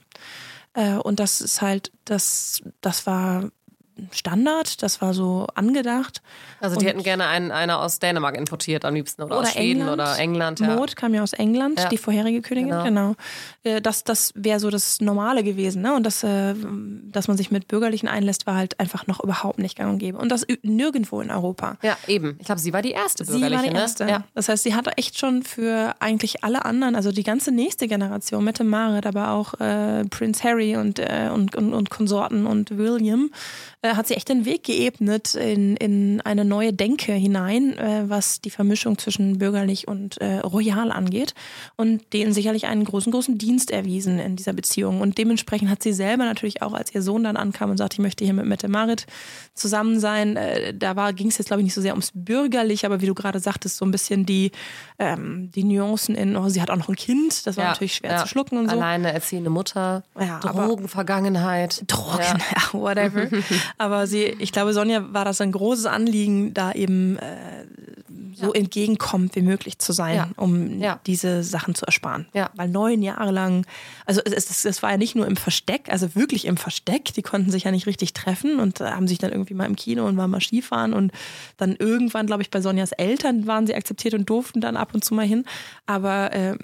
Äh, und das ist halt, das, das war Standard, das war so angedacht. Also die und hätten gerne einen, einer aus Dänemark importiert am liebsten oder, oder aus Schweden England. oder England. Ja. Maud kam ja aus England, ja. die vorherige Königin, genau. genau. Äh, das, das wäre so das Normale gewesen. Ne? Und das, äh, dass man sich mit Bürgerlichen einlässt, war halt einfach noch überhaupt nicht gang und gäbe. Und das nirgendwo in Europa. Ja, eben. Ich glaube, sie war die erste Bürgerliche. Sie war die ne? erste. Ne? Ja. Das heißt, sie hatte echt schon für eigentlich alle anderen, also die ganze nächste Generation, Mette Marit, aber auch äh, Prince Harry und, äh, und, und, und Konsorten und William, äh, hat sie echt den Weg geebnet in, in eine neue Denke hinein, äh, was die Vermischung zwischen bürgerlich und äh, royal angeht und denen sicherlich einen großen, großen Dienst erwiesen in dieser Beziehung. Und dementsprechend hat sie selber natürlich auch, als ihr Sohn dann ankam und sagte, ich möchte hier mit Mette Marit zusammen sein, äh, da ging es jetzt, glaube ich, nicht so sehr ums Bürgerlich, aber wie du gerade sagtest, so ein bisschen die, ähm, die Nuancen in, oh, sie hat auch noch ein Kind, das war ja, natürlich schwer ja. zu schlucken und so. Alleine erziehende Mutter, ja, Drogenvergangenheit. Drogen, ja, whatever. Aber sie, ich glaube, Sonja war das ein großes Anliegen, da eben äh, so ja. entgegenkommend wie möglich zu sein, ja. um ja. diese Sachen zu ersparen. Weil neun Jahre lang, also es, es, es, war ja nicht nur im Versteck, also wirklich im Versteck, die konnten sich ja nicht richtig treffen und haben sich dann irgendwie mal im Kino und waren mal Skifahren und dann irgendwann, glaube ich, bei Sonjas Eltern waren sie akzeptiert und durften dann ab und zu mal hin. Aber äh,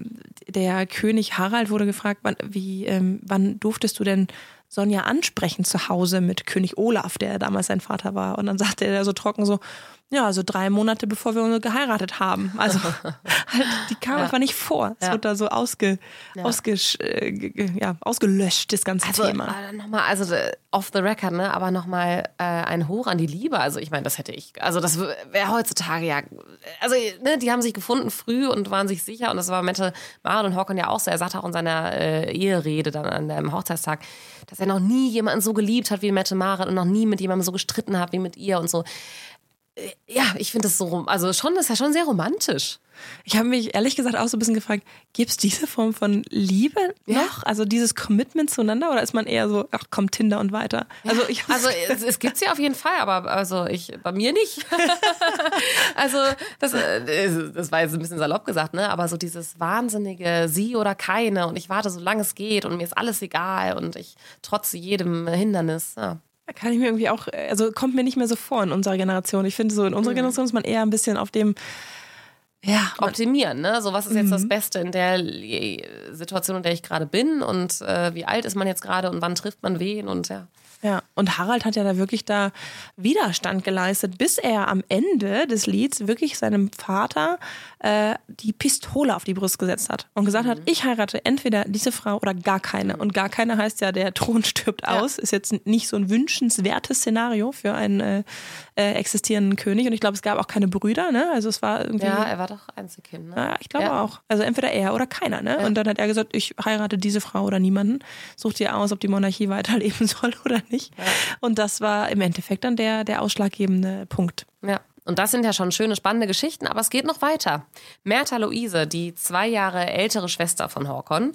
der König Harald wurde gefragt, wann, wie, ähm, wann durftest du denn Sonja ansprechen zu Hause mit König Olaf, der damals sein Vater war. Und dann sagte er so trocken so, Ja, also drei Monate bevor wir uns geheiratet haben. Also halt, die kam ja. einfach nicht vor. Es ja. wird da so ausge, ja. Ausge, äh, ja, ausgelöscht, das ganze also, Thema. Äh, nochmal, also äh, off the record, ne? aber nochmal äh, ein Hoch an die Liebe. Also ich meine, das hätte ich, also das wäre heutzutage ja, also ne, die haben sich gefunden früh und waren sich sicher und das war Mette Marit und Håkon ja auch so. Er sagte auch in seiner äh, Eherede dann an dem Hochzeitstag, dass er noch nie jemanden so geliebt hat wie Mette Marit und noch nie mit jemandem so gestritten hat wie mit ihr und so ja, ich finde das so, also schon, das ist ja schon sehr romantisch. Ich habe mich ehrlich gesagt auch so ein bisschen gefragt, gibt es diese Form von Liebe ja. noch? Also dieses Commitment zueinander oder ist man eher so, ach komm, Tinder und weiter? Also, ich also es, es gibt sie auf jeden Fall, aber also ich bei mir nicht. also das, äh, das war jetzt ein bisschen salopp gesagt, ne? Aber so dieses wahnsinnige Sie oder keine und ich warte, solange es geht und mir ist alles egal und ich trotze jedem Hindernis. Ja. Kann ich mir irgendwie auch, also kommt mir nicht mehr so vor in unserer Generation. Ich finde so, in unserer mhm. Generation ist man eher ein bisschen auf dem, ja, optimieren, ne? So, was ist jetzt das mhm. Beste in der Situation, in der ich gerade bin und äh, wie alt ist man jetzt gerade und wann trifft man wen und ja. Ja, und Harald hat ja da wirklich da Widerstand geleistet, bis er am Ende des Lieds wirklich seinem Vater äh, die Pistole auf die Brust gesetzt hat und gesagt mhm. hat, ich heirate entweder diese Frau oder gar keine. Mhm. Und gar keine heißt ja, der Thron stirbt ja. aus. Ist jetzt nicht so ein wünschenswertes Szenario für einen äh, äh, existierenden König. Und ich glaube, es gab auch keine Brüder, ne? Also es war irgendwie. Ja, er war doch Einzelkind, ne? Ja, ich glaube ja. auch. Also entweder er oder keiner, ne? Ja. Und dann hat er gesagt, ich heirate diese Frau oder niemanden. Such dir aus, ob die Monarchie weiterleben soll oder nicht. Und das war im Endeffekt dann der, der ausschlaggebende Punkt. Ja. Und das sind ja schon schöne, spannende Geschichten, aber es geht noch weiter. Mertha Luise, die zwei Jahre ältere Schwester von Horkon,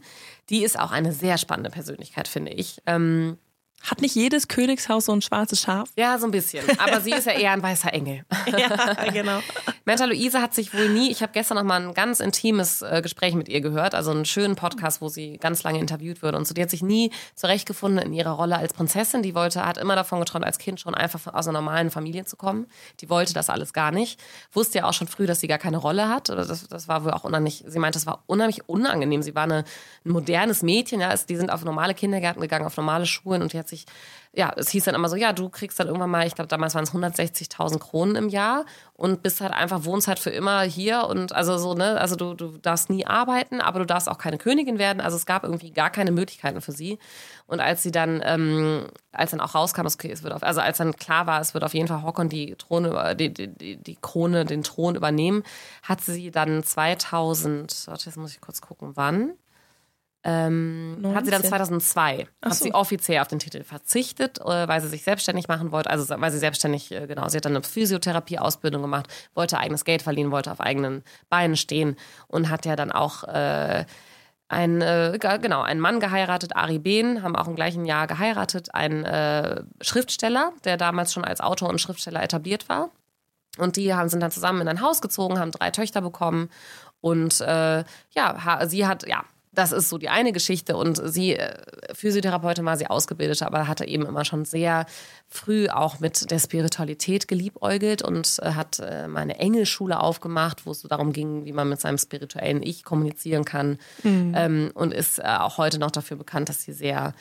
die ist auch eine sehr spannende Persönlichkeit, finde ich. Ähm, hat nicht jedes Königshaus so ein schwarzes Schaf? Ja, so ein bisschen. Aber sie ist ja eher ein weißer Engel. ja, genau. Menta Luise hat sich wohl nie, ich habe gestern noch mal ein ganz intimes äh, Gespräch mit ihr gehört, also einen schönen Podcast, wo sie ganz lange interviewt wurde und so. Die hat sich nie zurechtgefunden in ihrer Rolle als Prinzessin. Die wollte, hat immer davon geträumt, als Kind schon einfach aus einer normalen Familie zu kommen. Die wollte das alles gar nicht. Wusste ja auch schon früh, dass sie gar keine Rolle hat. Das, das war wohl auch unheimlich, sie meinte, das war unheimlich unangenehm. Sie war eine, ein modernes Mädchen, ja. Die sind auf normale Kindergärten gegangen, auf normale Schulen und die hat sich, ja, es hieß dann immer so, ja, du kriegst dann irgendwann mal, ich glaube, damals waren es 160.000 Kronen im Jahr und bist halt einfach, wohnst halt für immer hier und also so, ne, also du, du darfst nie arbeiten, aber du darfst auch keine Königin werden. Also es gab irgendwie gar keine Möglichkeiten für sie. Und als sie dann, ähm, als dann auch rauskam, okay, es wird auf, also als dann klar war, es wird auf jeden Fall Hockon die die, die, die Krone, den Thron übernehmen, hat sie dann 2000, warte, jetzt muss ich kurz gucken, wann? Ähm, hat sie dann 2002 Ach hat sie offiziell auf den Titel verzichtet, äh, weil sie sich selbstständig machen wollte. Also weil sie selbstständig, äh, genau, sie hat dann eine Physiotherapie-Ausbildung gemacht, wollte eigenes Geld verdienen, wollte auf eigenen Beinen stehen und hat ja dann auch äh, ein, äh, genau, einen Mann geheiratet, Ari Behn, haben auch im gleichen Jahr geheiratet, ein äh, Schriftsteller, der damals schon als Autor und Schriftsteller etabliert war. Und die haben, sind dann zusammen in ein Haus gezogen, haben drei Töchter bekommen und äh, ja, sie hat, ja, das ist so die eine Geschichte. Und sie, äh, Physiotherapeutin war sie ausgebildet, aber hatte eben immer schon sehr früh auch mit der Spiritualität geliebäugelt und äh, hat äh, meine Engelschule aufgemacht, wo es so darum ging, wie man mit seinem spirituellen Ich kommunizieren kann. Mhm. Ähm, und ist auch heute noch dafür bekannt, dass sie sehr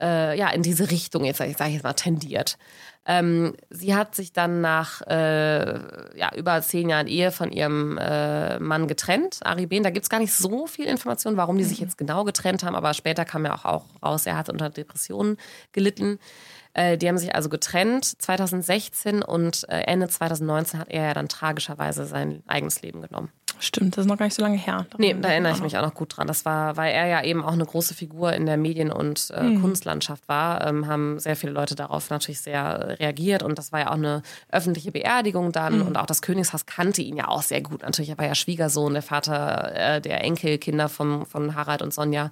äh, ja, in diese Richtung, jetzt sage ich, jetzt mal, tendiert. Ähm, sie hat sich dann nach äh, ja, über zehn Jahren Ehe von ihrem äh, Mann getrennt, Ari Ben. Da gibt es gar nicht so viel Information, warum die sich jetzt genau getrennt haben, aber später kam ja auch, auch raus, er hat unter Depressionen gelitten. Äh, die haben sich also getrennt 2016 und äh, Ende 2019 hat er ja dann tragischerweise sein eigenes Leben genommen. Stimmt, das ist noch gar nicht so lange her. Daran nee, da erinnere ich mich auch noch gut dran. Das war, weil er ja eben auch eine große Figur in der Medien- und äh, mhm. Kunstlandschaft war, ähm, haben sehr viele Leute darauf natürlich sehr reagiert und das war ja auch eine öffentliche Beerdigung dann mhm. und auch das Königshaus kannte ihn ja auch sehr gut. Natürlich, er war ja Schwiegersohn, der Vater äh, der Enkelkinder von, von Harald und Sonja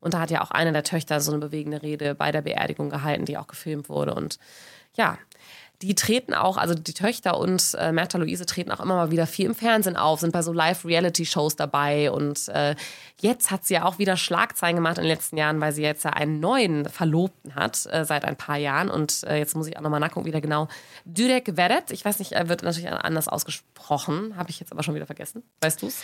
und da hat ja auch eine der Töchter so eine bewegende Rede bei der Beerdigung gehalten, die auch gefilmt wurde und ja, die treten auch, also die Töchter und äh, Märtha Luise treten auch immer mal wieder viel im Fernsehen auf, sind bei so Live-Reality-Shows dabei. Und äh, jetzt hat sie ja auch wieder Schlagzeilen gemacht in den letzten Jahren, weil sie jetzt ja einen neuen Verlobten hat äh, seit ein paar Jahren. Und äh, jetzt muss ich auch nochmal nachgucken, wieder genau. Dürek Veret, ich weiß nicht, er wird natürlich anders ausgesprochen, habe ich jetzt aber schon wieder vergessen. Weißt du's?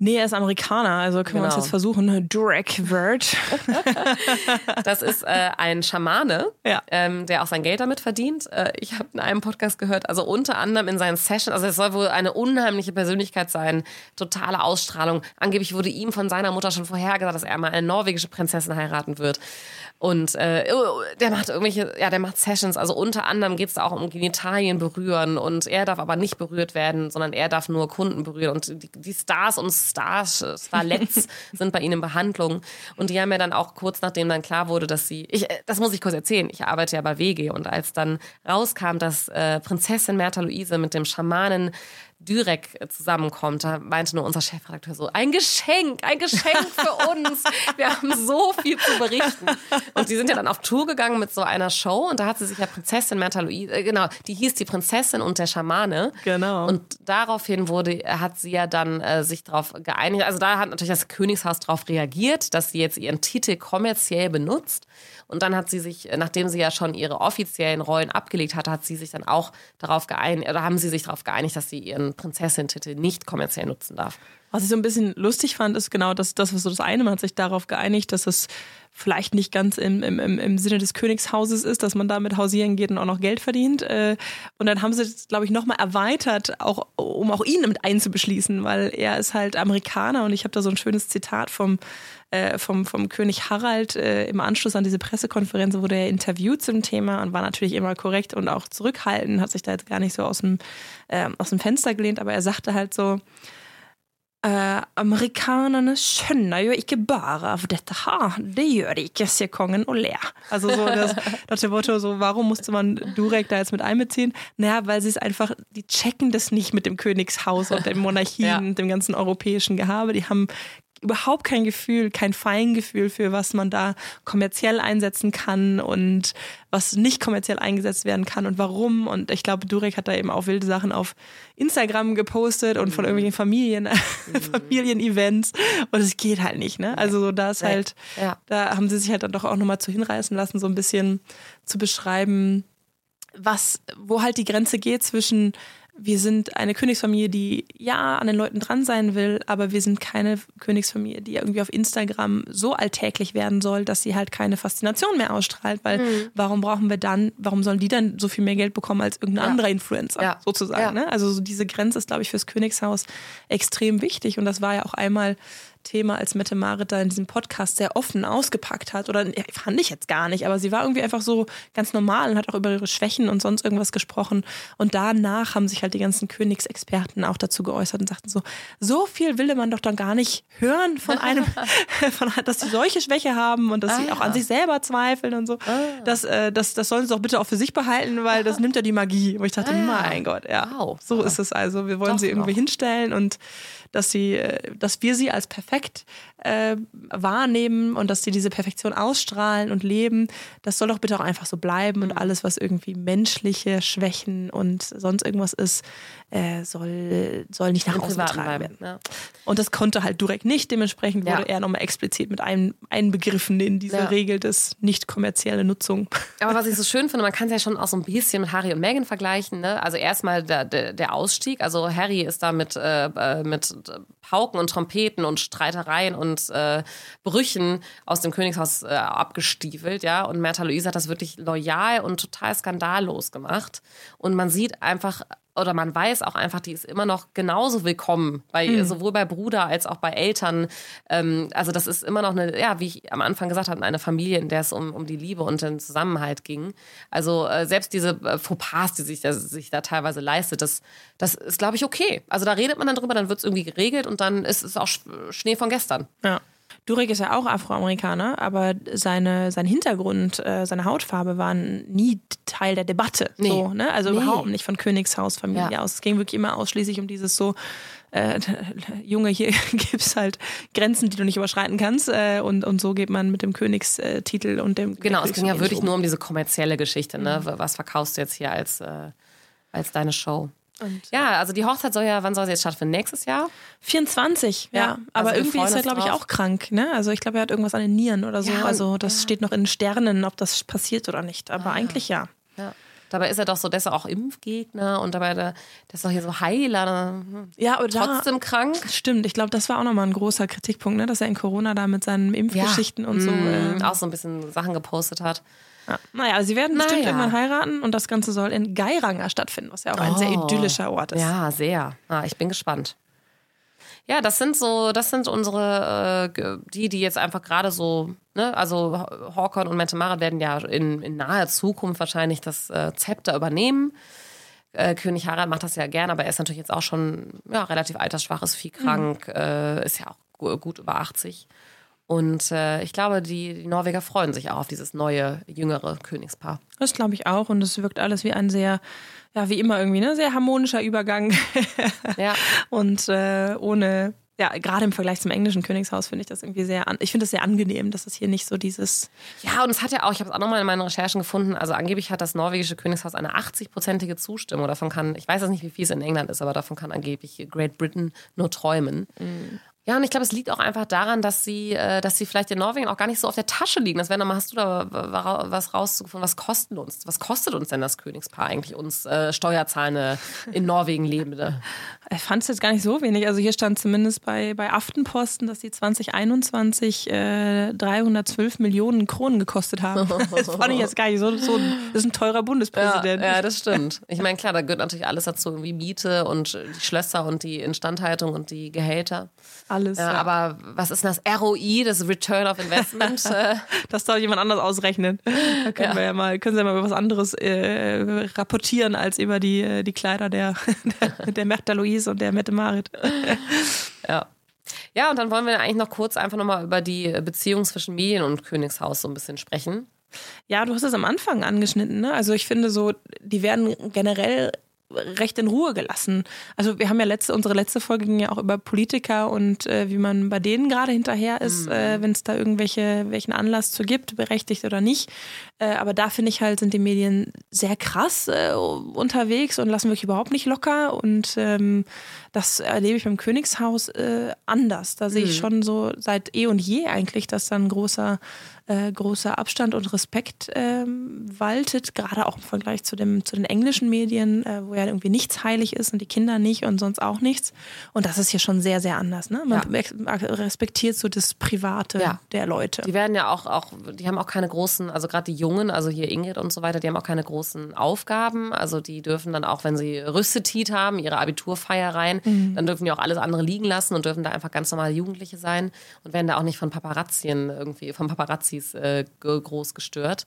Nee, er ist Amerikaner, also können wir uns Genau. jetzt versuchen. Durek Word. Das ist äh, ein Schamane, Ja. ähm, der auch sein Geld damit verdient. Äh, ich habe in einem Podcast gehört, also unter anderem in seinen Sessions, also es soll wohl eine unheimliche Persönlichkeit sein, totale Ausstrahlung. Angeblich wurde ihm von seiner Mutter schon vorhergesagt, dass er mal eine norwegische Prinzessin heiraten wird. Und äh, der macht irgendwelche, ja, der macht Sessions. Also unter anderem geht es da auch um Genitalien berühren und er darf aber nicht berührt werden, sondern er darf nur Kunden berühren. Und die, die Stars und Stars, Starlets sind bei ihnen in Behandlung. Und die haben ja dann auch kurz nachdem dann klar wurde, dass sie, ich, äh, das muss ich kurz erzählen, ich arbeite ja bei WG und als dann rauskam, dass äh, Prinzessin Märtha Luise mit dem Schamanen Dürek äh, zusammenkommt, da meinte nur unser Chefredakteur so, ein Geschenk, ein Geschenk für uns. Wir haben so viel zu berichten. Und die sind ja dann auf Tour gegangen mit so einer Show und da hat sie sich ja Prinzessin Märtha Luise, äh, genau, die hieß die Prinzessin und der Schamane. Genau. Und daraufhin wurde, hat sie ja dann äh, sich darauf geeinigt, also da hat natürlich das Königshaus darauf reagiert, dass sie jetzt ihren Titel kommerziell benutzt. Und dann hat sie sich, nachdem sie ja schon ihre offiziellen Rollen abgelegt hatte, hat sie sich dann auch darauf geeinigt, oder haben sie sich darauf geeinigt, dass sie ihren Prinzessin-Titel nicht kommerziell nutzen darf. Was ich so ein bisschen lustig fand, ist genau das, das was so das eine, man hat sich darauf geeinigt, dass es vielleicht nicht ganz im, im, im, Sinne des Königshauses ist, dass man damit hausieren geht und auch noch Geld verdient. Äh, Und dann haben sie es, glaube ich, nochmal erweitert, auch, um auch ihn mit einzubeschließen, weil er ist halt Amerikaner und ich habe da so ein schönes Zitat vom, äh, vom, vom König Harald äh, im Anschluss an diese Pressekonferenz wurde er interviewt zum Thema und war natürlich immer korrekt und auch zurückhaltend, hat sich da jetzt gar nicht so aus dem, äh, aus dem Fenster gelehnt, aber er sagte halt so, Eh, amerikanerne skjønner jo ikke bare av dette her. Det gjør de ikke, sier kongen og ler. Also so das, dem Motto, so, warum musste man Durek da jetzt mit einbeziehen? Naja, weil sie es einfach, die checken das nicht mit dem Königshaus und den Monarchien Ja. und dem ganzen europäischen Gehabe. Die haben überhaupt kein Gefühl, kein Feingefühl für was man da kommerziell einsetzen kann und was nicht kommerziell eingesetzt werden kann und warum. Und ich glaube, Durek hat da eben auch wilde Sachen auf Instagram gepostet und von irgendwelchen Familien, Familienevents. Und es geht halt nicht, ne? Also so, da ist halt, Ja. da haben sie sich halt dann doch auch nochmal zu hinreißen lassen, so ein bisschen zu beschreiben, was, wo halt die Grenze geht zwischen wir sind eine Königsfamilie, die ja an den Leuten dran sein will, aber wir sind keine Königsfamilie, die irgendwie auf Instagram so alltäglich werden soll, dass sie halt keine Faszination mehr ausstrahlt, weil Mhm. warum brauchen wir dann, warum sollen die dann so viel mehr Geld bekommen als irgendein Ja. anderer Influencer, Ja. sozusagen. Ja. Ne? Also so diese Grenze ist, glaube ich, fürs Königshaus extrem wichtig und das war ja auch einmal Thema, als Mette Marit da in diesem Podcast sehr offen ausgepackt hat. Oder ja, fand ich jetzt gar nicht, aber sie war irgendwie einfach so ganz normal und hat auch über ihre Schwächen und sonst irgendwas gesprochen. Und danach haben sich halt die ganzen Königsexperten auch dazu geäußert und sagten so, so viel will man doch dann gar nicht hören von einem, von, dass sie solche Schwäche haben und dass sie Ah. auch an sich selber zweifeln und so. Das, äh, das, das sollen sie doch bitte auch für sich behalten, weil das nimmt ja die Magie. Wo ich dachte, Ah. mein Gott, ja. Wow. So ist es also. Wir wollen Doch sie irgendwie noch. hinstellen und dass sie, äh, dass wir sie als perfekt äh, wahrnehmen und dass sie diese Perfektion ausstrahlen und leben, das soll doch bitte auch einfach so bleiben Mhm. und alles, was irgendwie menschliche Schwächen und sonst irgendwas ist, äh, soll, soll nicht nach Im außen getragen werden. Ja. Und das konnte halt Durek nicht, dementsprechend Ja. wurde er nochmal explizit mit ein, einbegriffen in diese Ja. Regel des nicht kommerzielle Nutzung. Aber was ich so schön finde, man kann es ja schon auch so ein bisschen mit Harry und Meghan vergleichen. Ne? Also erstmal der, der, der Ausstieg. Also Harry ist da mit, äh, äh, mit Pauken und Trompeten und Streitereien und äh, Brüchen aus dem Königshaus äh, abgestiefelt, ja. Und Märtha Louise hat das wirklich loyal und total skandallos gemacht. Und man sieht einfach, oder man weiß auch einfach, die ist immer noch genauso willkommen, bei, sowohl bei Bruder als auch bei Eltern. Ähm, also das ist immer noch eine, ja, wie ich am Anfang gesagt habe, eine Familie, in der es um, um die Liebe und den Zusammenhalt ging. Also äh, selbst diese äh, Fauxpas, die sich da, sich da teilweise leistet, das, das ist, glaube ich, okay. Also da redet man dann drüber, dann wird es irgendwie geregelt und dann ist es auch Sch- Schnee von gestern. Ja. Durek ist ja auch Afroamerikaner, aber seine, sein Hintergrund, äh, seine Hautfarbe waren nie Teil der Debatte. Nee. So, ne? Also Nee. überhaupt nicht von Königshausfamilie Ja. aus. Es ging wirklich immer ausschließlich um dieses so, äh, Junge, hier gibt's halt Grenzen, die du nicht überschreiten kannst. Äh, und, und so geht man mit dem Königstitel und dem Genau, es ging ja wirklich um. nur um diese kommerzielle Geschichte. Ne? Was verkaufst du jetzt hier als, äh, als deine Show? Und- ja, also die Hochzeit soll ja, wann soll sie jetzt stattfinden? Nächstes Jahr? 24, ja. Ja, also aber wir irgendwie ist er, glaube ich, auch krank. Ne? Also ich glaube, er hat irgendwas an den Nieren oder so. Ja, also das steht noch in Sternen, ob das passiert oder nicht. Aber eigentlich ja. Ja. Dabei ist er doch so, der ist auch Impfgegner und dabei der, der ist doch hier so Heiler. Ja, aber trotzdem da, krank. Stimmt, ich glaube, das war auch nochmal ein großer Kritikpunkt, ne? dass er in Corona da mit seinen Impfgeschichten ja. und so. Mm, äh, auch so ein bisschen Sachen gepostet hat. Ja. Naja, sie werden bestimmt naja. irgendwann heiraten und das Ganze soll in Geiranger stattfinden, was ja auch ein oh. sehr idyllischer Ort ist. Ja, sehr. Ah, ich bin gespannt. Ja, das sind so, das sind unsere, äh, die, die jetzt einfach gerade so, ne, also Hawkon und Mentemara werden ja in, in naher Zukunft wahrscheinlich das äh, Zepter übernehmen. Äh, König Harald macht das ja gern, aber er ist natürlich jetzt auch schon ja, relativ altersschwach, ist viel krank, mhm. ist ja auch gut über 80. Und äh, ich glaube, die, die, Norweger freuen sich auch auf dieses neue, jüngere Königspaar. Das glaube ich auch. Und es wirkt alles wie ein sehr, ja, wie immer irgendwie, ne, sehr harmonischer Übergang. ja. Und äh, ohne, ja, gerade im Vergleich zum englischen Königshaus finde ich das irgendwie sehr, an, ich finde es sehr angenehm, dass es hier nicht so dieses. Ja, und es hat ja auch, ich habe es auch nochmal in meinen Recherchen gefunden, also angeblich hat das norwegische Königshaus eine 80-prozentige Zustimmung. Davon kann, ich weiß jetzt nicht, wie viel es in England ist, aber davon kann angeblich Great Britain nur träumen. Mhm. Ja, und ich glaube, es liegt auch einfach daran, dass sie, äh, dass sie vielleicht in Norwegen auch gar nicht so auf der Tasche liegen. Das wäre nochmal, hast du da was rausgefunden? Was kosten uns? Was kostet uns denn das Königspaar eigentlich, uns äh, Steuerzahlende in Norwegen Lebende? Ich fand es jetzt gar nicht so wenig. Also hier stand zumindest bei, bei Aftenposten, dass sie 2021 äh, 312 Millionen Kronen gekostet haben. das fand ich jetzt gar nicht so. so das ist ein teurer Bundespräsident. Ja, ja das stimmt. Ich meine, klar, da gehört natürlich alles dazu, wie Miete und die Schlösser und die Instandhaltung und die Gehälter. Alles. Ja, ja. Aber was ist das ROI, das Return of Investment? das soll jemand anders ausrechnen. Da können ja. wir ja mal, können Sie ja mal über was anderes äh, rapportieren als über die, äh, die Kleider der, der, der Louise Louise und der Mette Marit. ja. Ja, und dann wollen wir eigentlich noch kurz einfach nochmal über die Beziehung zwischen Medien und Königshaus so ein bisschen sprechen. Ja, du hast es am Anfang angeschnitten, ne? Also ich finde so, die werden generell recht in Ruhe gelassen. Also wir haben ja letzte, unsere letzte Folge ging ja auch über Politiker und äh, wie man bei denen gerade hinterher ist, mhm. äh, wenn es da irgendwelche welchen Anlass zu gibt, berechtigt oder nicht. Äh, aber da finde ich halt, sind die Medien sehr krass äh, unterwegs und lassen wirklich überhaupt nicht locker. Und ähm, das erlebe ich beim Königshaus äh, anders. Da sehe ich mhm. schon so seit eh und je eigentlich, dass da ein großer äh, großer Abstand und Respekt ähm, waltet, gerade auch im Vergleich zu, dem, zu den englischen Medien, äh, wo ja irgendwie nichts heilig ist und die Kinder nicht und sonst auch nichts. Und das ist hier schon sehr, sehr anders. Ne? Man ja. respektiert so das Private ja. der Leute. Die werden ja auch, auch, die haben auch keine großen, also gerade die Jungen, also hier Ingrid und so weiter, die haben auch keine großen Aufgaben. Also die dürfen dann auch, wenn sie Rüstetit haben, ihre Abiturfeier rein, mhm. dann dürfen die auch alles andere liegen lassen und dürfen da einfach ganz normale Jugendliche sein und werden da auch nicht von Paparazzien irgendwie, von Paparazzi Nazis äh, groß gestört.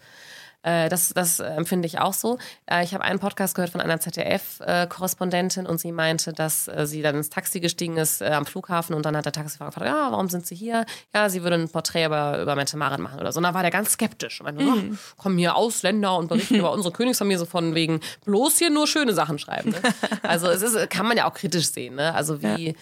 Äh, das, das empfinde ich auch so. Äh, ich habe einen Podcast gehört von einer ZDF-Korrespondentin und sie meinte, dass äh, sie dann ins Taxi gestiegen ist am Flughafen und dann hat der Taxifahrer gefragt, ja, warum sind Sie hier? Ja, sie würde ein Porträt über, über Mente Maren machen oder so. Und da war der ganz skeptisch und meinte, mhm. oh, kommen hier Ausländer und berichten über unsere Königsfamilie so von wegen bloß hier nur schöne Sachen schreiben. Ne? Also es ist, kann man ja auch kritisch sehen. Ne? Also wie... Ja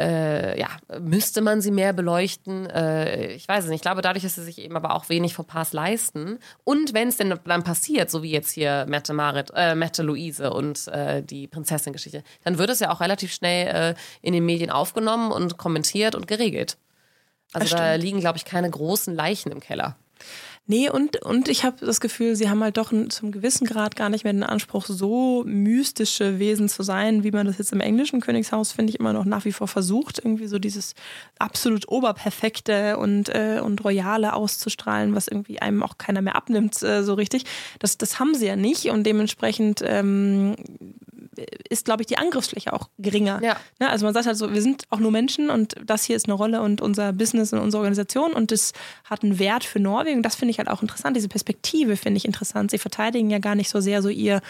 äh, ja, müsste man sie mehr beleuchten? Äh, ich weiß es nicht. Ich glaube, dadurch, dass sie sich eben aber auch wenig vor Pass leisten. Und wenn es denn dann passiert, so wie jetzt hier Mette Marit, äh, Mette Luise und äh, die Prinzessin-Geschichte, dann wird es ja auch relativ schnell äh, in den Medien aufgenommen und kommentiert und geregelt. Also da liegen, glaube ich, keine großen Leichen im Keller. Nee, und, und ich habe das Gefühl, sie haben halt doch zum gewissen Grad gar nicht mehr den Anspruch, so mystische Wesen zu sein, wie man das jetzt im englischen Königshaus, finde ich, immer noch nach wie vor versucht, irgendwie so dieses absolut oberperfekte und, äh, und royale auszustrahlen, was irgendwie einem auch keiner mehr abnimmt, äh, so richtig. Das, das haben sie ja nicht und dementsprechend ähm, ist, glaube ich, die Angriffsfläche auch geringer. Ja. Ne? Also man sagt halt so, wir sind auch nur Menschen und das hier ist eine Rolle und unser Business und unsere Organisation und das hat einen Wert für Norwegen. Das finde ich halt auch interessant. Diese Perspektive finde ich interessant. Sie verteidigen ja gar nicht so sehr so ihr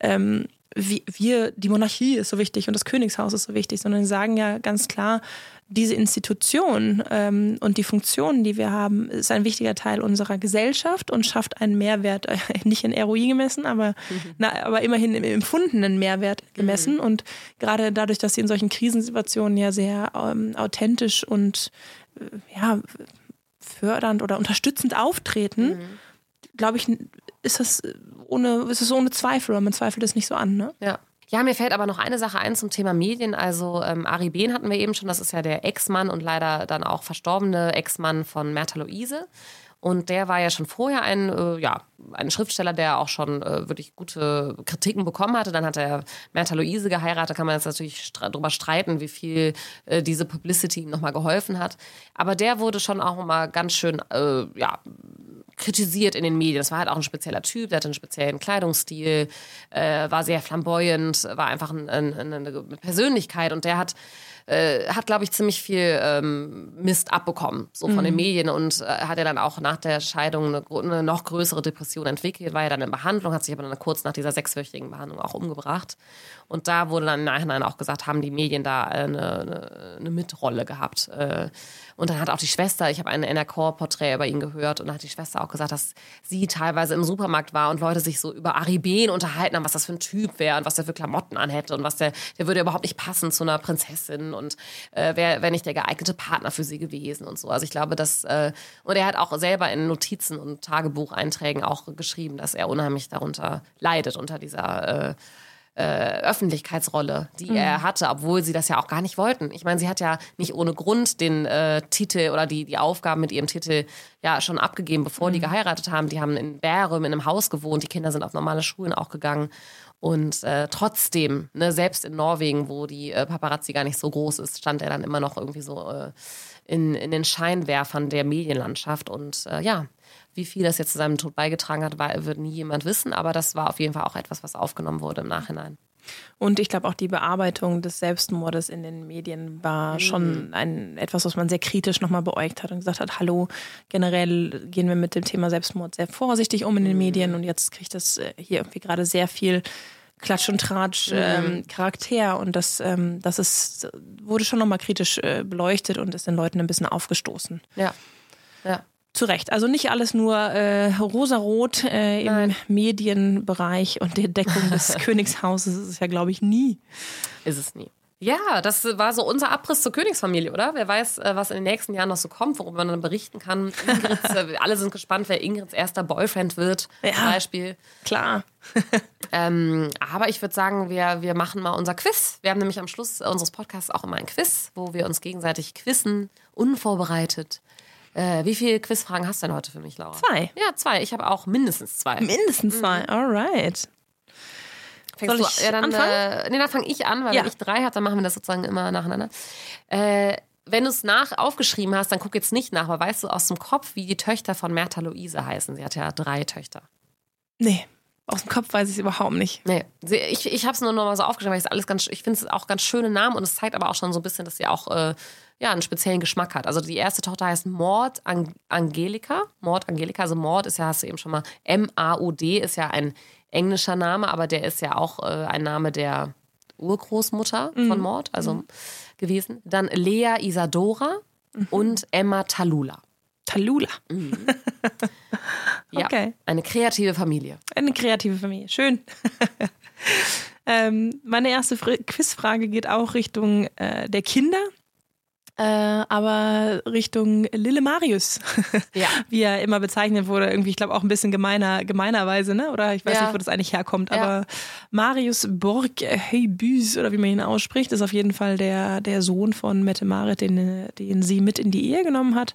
ähm, wir, die Monarchie ist so wichtig und das Königshaus ist so wichtig, sondern sie sagen ja ganz klar, diese Institution ähm, und die Funktionen, die wir haben, ist ein wichtiger Teil unserer Gesellschaft und schafft einen Mehrwert, äh, nicht in ROI gemessen, aber, mhm. na, aber immerhin im empfundenen Mehrwert gemessen. Mhm. Und gerade dadurch, dass sie in solchen Krisensituationen ja sehr ähm, authentisch und äh, ja, fördernd oder unterstützend auftreten, mhm. glaube ich, ist das ohne, ist es ohne Zweifel oder man zweifelt es nicht so an, ne? Ja. Ja, mir fällt aber noch eine Sache ein zum Thema Medien. Also ähm, Ari Behn hatten wir eben schon, das ist ja der Ex-Mann und leider dann auch verstorbene Ex-Mann von Merta Luise. Und der war ja schon vorher ein, äh, ja, ein Schriftsteller, der auch schon äh, wirklich gute Kritiken bekommen hatte. Dann hat er Merta Luise geheiratet. Kann man jetzt natürlich stre darüber streiten, wie viel äh, diese Publicity ihm nochmal geholfen hat. Aber der wurde schon auch mal ganz schön, äh, ja, kritisiert in den Medien. Das war halt auch ein spezieller Typ, der hatte einen speziellen Kleidungsstil, äh, war sehr flamboyant, war einfach ein, ein, eine Persönlichkeit und der hat äh, hat, glaube ich, ziemlich viel ähm, Mist abbekommen, so von mhm. den Medien und äh, hat ja dann auch nach der Scheidung eine, eine, noch größere Depression entwickelt, war ja dann in Behandlung, hat sich aber dann kurz nach dieser sechswöchigen Behandlung auch umgebracht. Und da wurde dann im Nachhinein auch gesagt, haben die Medien da eine, eine, eine Mitrolle gehabt. Äh, und dann hat auch die Schwester, ich habe ein NRK-Porträt über ihn gehört und dann hat die Schwester auch gesagt, dass sie teilweise im Supermarkt war und Leute sich so über Aribeen unterhalten haben, was das für ein Typ wäre und was der für Klamotten anhätte und was der, der würde überhaupt nicht passen zu einer Prinzessin und äh, wäre wär nicht der geeignete Partner für sie gewesen und so. Also ich glaube, dass, äh, und er hat auch selber in Notizen und Tagebucheinträgen auch geschrieben, dass er unheimlich darunter leidet, unter dieser äh, äh, Öffentlichkeitsrolle, die mhm. er hatte, obwohl sie das ja auch gar nicht wollten. Ich meine, sie hat ja nicht ohne Grund den äh, Titel oder die, die Aufgaben mit ihrem Titel ja schon abgegeben, bevor mhm. die geheiratet haben. Die haben in Bärum in einem Haus gewohnt, die Kinder sind auf normale Schulen auch gegangen. Und äh, trotzdem, ne, selbst in Norwegen, wo die äh, Paparazzi gar nicht so groß ist, stand er dann immer noch irgendwie so äh, in, in den Scheinwerfern der Medienlandschaft. Und äh, ja, wie viel das jetzt zu seinem Tod beigetragen hat, war, wird nie jemand wissen, aber das war auf jeden Fall auch etwas, was aufgenommen wurde im Nachhinein. Und ich glaube auch die Bearbeitung des Selbstmordes in den Medien war mhm. schon ein, etwas, was man sehr kritisch nochmal beäugt hat und gesagt hat, hallo, generell gehen wir mit dem Thema Selbstmord sehr vorsichtig um in den mhm. Medien und jetzt kriegt das äh, hier irgendwie gerade sehr viel Klatsch und Tratsch mhm. ähm, Charakter und das, ähm, das ist, wurde schon nochmal kritisch äh, beleuchtet und ist den Leuten ein bisschen aufgestoßen. Ja. Ja. Zu Recht. Also nicht alles nur äh, rosarot äh, im Medienbereich und der Deckung des Königshauses ist es ja, glaube ich, nie. Ist es nie. Ja, das war so unser Abriss zur Königsfamilie, oder? Wer weiß, äh, was in den nächsten Jahren noch so kommt, worüber man dann berichten kann. Ingrids, äh, alle sind gespannt, wer Ingrids erster Boyfriend wird, ja, zum Beispiel. Klar. ähm, aber ich würde sagen, wir, wir machen mal unser Quiz. Wir haben nämlich am Schluss unseres Podcasts auch immer ein Quiz, wo wir uns gegenseitig quissen, unvorbereitet. Äh, wie viele Quizfragen hast du denn heute für mich, Laura? Zwei. Ja, zwei. Ich habe auch mindestens zwei. Mindestens zwei, mhm. alright. Fängst Soll ich du, ja, dann, anfangen? Äh, nee, dann fange ich an, weil ja. wenn ich drei habe, dann machen wir das sozusagen immer nacheinander. Äh, wenn du es nach aufgeschrieben hast, dann guck jetzt nicht nach, aber weißt du aus dem Kopf, wie die Töchter von Merta Luise heißen? Sie hat ja drei Töchter. Nee. Aus dem Kopf weiß ich es überhaupt nicht. Nee, ich, ich habe es nur noch mal so aufgeschrieben, weil ich es alles ganz, ich finde es auch ganz schöne Namen und es zeigt aber auch schon so ein bisschen, dass sie auch äh, ja, einen speziellen Geschmack hat. Also die erste Tochter heißt Mord Angelika. Mord Angelika, also Mord ist ja, hast du eben schon mal, M-A-U-D ist ja ein englischer Name, aber der ist ja auch äh, ein Name der Urgroßmutter mhm. von Mord, also mhm. gewesen. Dann Lea Isadora mhm. und Emma Talula. Talula. Mhm. ja, okay. Eine kreative Familie. Eine kreative Familie. Schön. ähm, meine erste Quizfrage geht auch Richtung äh, der Kinder äh, aber Richtung Lille Marius, ja. wie er immer bezeichnet wurde, irgendwie, ich glaube auch ein bisschen gemeiner, gemeinerweise, ne? Oder ich weiß ja. nicht, wo das eigentlich herkommt, ja. aber Marius Borg Heybüs, oder wie man ihn ausspricht, ist auf jeden Fall der, der Sohn von Mette Marit, den, den sie mit in die Ehe genommen hat.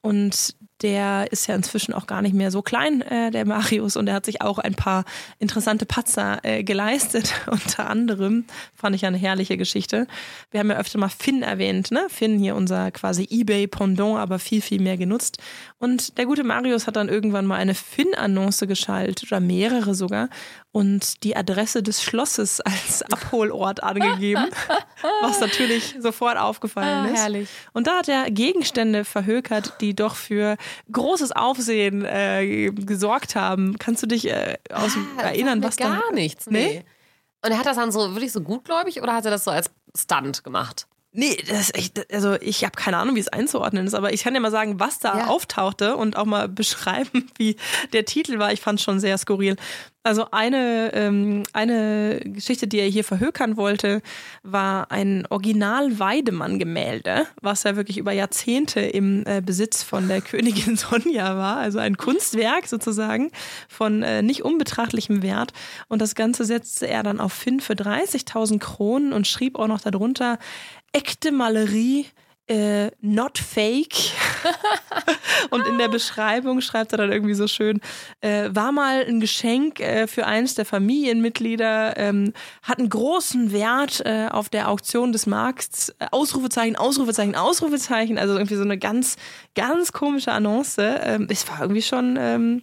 Und der ist ja inzwischen auch gar nicht mehr so klein, äh, der Marius, und er hat sich auch ein paar interessante Patzer äh, geleistet. Unter anderem fand ich eine herrliche Geschichte. Wir haben ja öfter mal Finn erwähnt, ne? Finn hier unser quasi eBay-Pendant, aber viel, viel mehr genutzt. Und der gute Marius hat dann irgendwann mal eine Finn-Annonce geschaltet oder mehrere sogar und die Adresse des Schlosses als Abholort angegeben, was natürlich sofort aufgefallen ah, ist. Herrlich. Und da hat er Gegenstände verhökert, die doch für großes Aufsehen äh, gesorgt haben. Kannst du dich äh, aus ah, erinnern, was gar da? nichts, nee. nee. Und er hat das dann so wirklich so gutgläubig oder hat er das so als Stunt gemacht? Nee, das echt, also ich habe keine Ahnung, wie es einzuordnen ist, aber ich kann dir mal sagen, was da Ja. auftauchte und auch mal beschreiben, wie der Titel war. Ich fand es schon sehr skurril. Also eine, ähm, eine Geschichte, die er hier verhökern wollte, war ein Original-Weidemann-Gemälde, was ja wirklich über Jahrzehnte im äh, Besitz von der Königin Sonja war. Also ein Kunstwerk sozusagen von äh, nicht unbetrachtlichem Wert. Und das Ganze setzte er dann auf Finn für 30.000 Kronen und schrieb auch noch darunter, echte Malerie, äh, not fake. und in der Beschreibung schreibt er dann irgendwie so schön, äh, war mal ein Geschenk äh, für eines der Familienmitglieder, ähm, hat einen großen Wert äh, auf der Auktion des Markts, äh, Ausrufezeichen, Ausrufezeichen, Ausrufezeichen, also irgendwie so eine ganz, ganz komische Annonce. Ähm, es war irgendwie schon, ähm,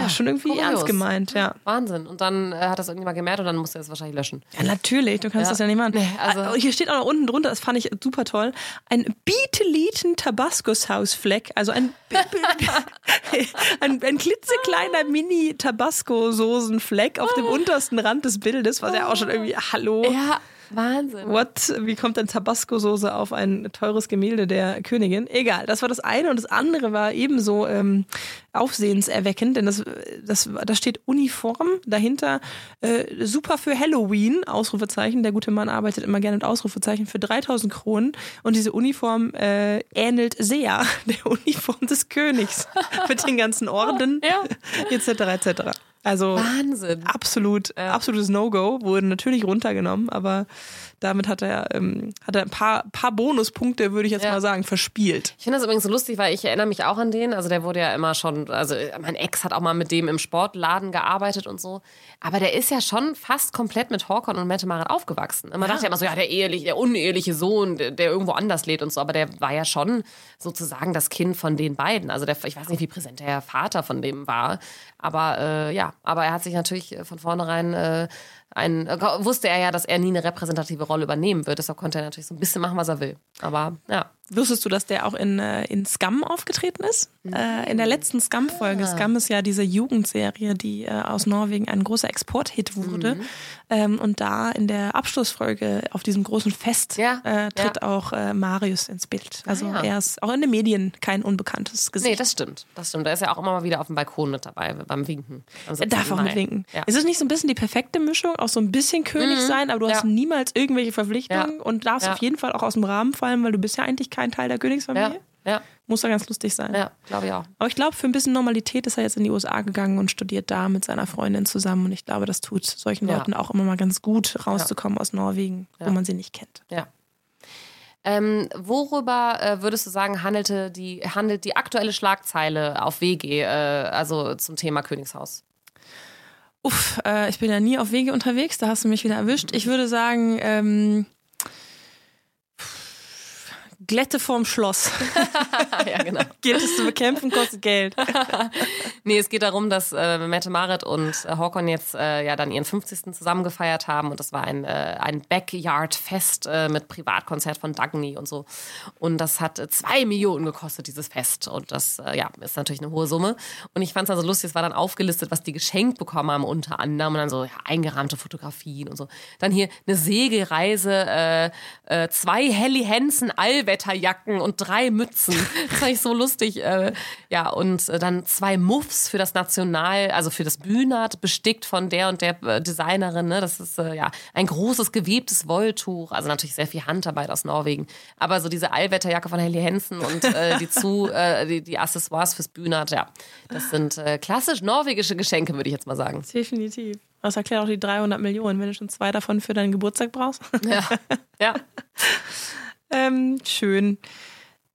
ja, schon irgendwie kurios. ernst gemeint, ja. Wahnsinn. Und dann äh, hat das irgendjemand gemerkt und dann musste er es wahrscheinlich löschen. Ja, natürlich, du kannst Ja. das ja nicht machen. Nee, also- Ah, hier steht auch noch unten drunter, das fand ich super toll, ein Beatliten Tabaskus-Hausfleck, also ein, ein, ein klitzekleiner Mini-Tabasco-Soßenfleck auf dem untersten Rand des Bildes, was ja auch schon irgendwie, hallo, Ja, Wahnsinn. what, wie kommt denn Tabasco-Soße auf ein teures Gemälde der Königin? Egal, das war das eine und das andere war ebenso ähm, aufsehenserweckend, denn das, das, da steht Uniform dahinter, äh, super für Halloween, Ausrufezeichen, der gute Mann arbeitet immer gerne mit Ausrufezeichen, für 3000 Kronen und diese Uniform äh, ähnelt sehr der Uniform des Königs mit den ganzen Orden Ja. etc. etc. Also Wahnsinn. absolut, absolutes No-Go, wurde natürlich runtergenommen, aber damit hat er, ähm, hat er ein paar, paar Bonuspunkte, würde ich jetzt Ja. mal sagen, verspielt. Ich finde das übrigens so lustig, weil ich erinnere mich auch an den. Also der wurde ja immer schon, also mein Ex hat auch mal mit dem im Sportladen gearbeitet und so. Aber der ist ja schon fast komplett mit Horkon und Mette Marit aufgewachsen. Man dachte ja immer so, ja, der eheliche, der uneheliche Sohn, der, der irgendwo anders lebt und so. Aber der war ja schon sozusagen das Kind von den beiden. Also der, ich weiß nicht, wie präsent der Vater von dem war. Aber äh, ja, aber er hat sich natürlich von vornherein äh, ein, äh, wusste er ja, dass er nie eine repräsentative Rolle übernehmen wird. Deshalb konnte er natürlich so ein bisschen machen, was er will. Aber ja. Wusstest du, dass der auch in, äh, in Scum aufgetreten ist? Äh, in der letzten Scum-Folge. Scum ist ja diese Jugendserie, die äh, aus Norwegen ein großer Export-Hit wurde. Ähm, und da in der Abschlussfolge auf diesem großen Fest Ja, äh, tritt ja. auch äh, Marius ins Bild. Also Ah, ja. er ist auch in den Medien kein unbekanntes Gesicht. Nee, das stimmt. Das stimmt. Da ist ja auch immer mal wieder auf dem Balkon mit dabei, beim Winken. Er darf 17. auch Mai. mitwinken. Ja. Ist es nicht so ein bisschen die perfekte Mischung? Auch so ein bisschen König sein, aber du hast Ja. niemals irgendwelche Verpflichtungen Ja. und darfst Ja. auf jeden Fall auch aus dem Rahmen fallen, weil du bist ja eigentlich kein Teil der Ja, Königsfamilie. ja, Muss ja ganz lustig sein. ja, glaube ich auch. Aber ich glaube, für ein bisschen Normalität ist er jetzt in die USA gegangen und studiert da mit seiner Freundin zusammen. Und ich glaube, das tut solchen Ja. Leuten auch immer mal ganz gut, rauszukommen aus Norwegen, wo Ja. man sie nicht kennt. Ja. Ähm, worüber äh, würdest du sagen, handelte die, handelt die aktuelle Schlagzeile auf WG, äh, also zum Thema Königshaus? Uff, äh, ich bin ja nie auf Wege unterwegs, da hast du mich wieder erwischt. Ich würde sagen, ähm, Glätte vorm Schloss. ja, genau. Gilt es zu bekämpfen, kostet Geld. Nee, es geht darum, dass äh, Mette Marit und äh, Håkon jetzt äh, ja dann ihren 50. zusammen gefeiert haben und das war ein, äh, ein Backyard-Fest äh, mit Privatkonzert von Dagny und so. Und das hat äh, zwei Millionen gekostet, dieses Fest. Und das äh, ja, ist natürlich eine hohe Summe. Und ich fand es also lustig, es war dann aufgelistet, was die geschenkt bekommen haben, unter anderem. Und dann so ja, eingerahmte Fotografien und so. Dann hier eine Segelreise, zwei Helly Hansen Allwetterjacken und drei Mützen. Das fand ich so lustig. Äh, ja, und äh, dann zwei Muffs für das National, also für das Bühnert, bestickt von der und der äh, Designerin. Ne? Das ist ja ein großes gewebtes Wolltuch, also natürlich sehr viel Handarbeit aus Norwegen. Aber so diese Allwetterjacke von Helly Hansen und die zu, die, die Accessoires fürs Bühnert, ja, das sind klassisch norwegische Geschenke, würde ich jetzt mal sagen. Definitiv. Das erklärt auch die 300 Millionen, wenn du schon zwei davon für deinen Geburtstag brauchst. Ja, ja. ähm, schön.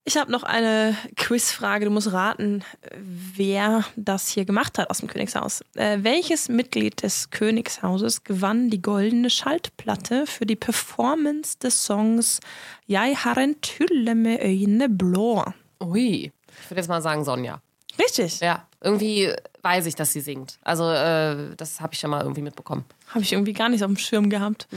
Ich habe noch eine Quizfrage. Du musst raten, wer das hier gemacht hat aus dem Königshaus. Äh, welches Mitglied des Königshauses gewann die goldene Schaltplatte für die Performance des Songs Jeg har en tulle med øyne blå? Ui, ich würde jetzt mal sagen Sonja. Richtig. Ja, irgendwie weiß ich, dass sie singt. Also äh, das habe ich schon mal irgendwie mitbekommen. Habe ich irgendwie gar nicht auf dem Schirm gehabt.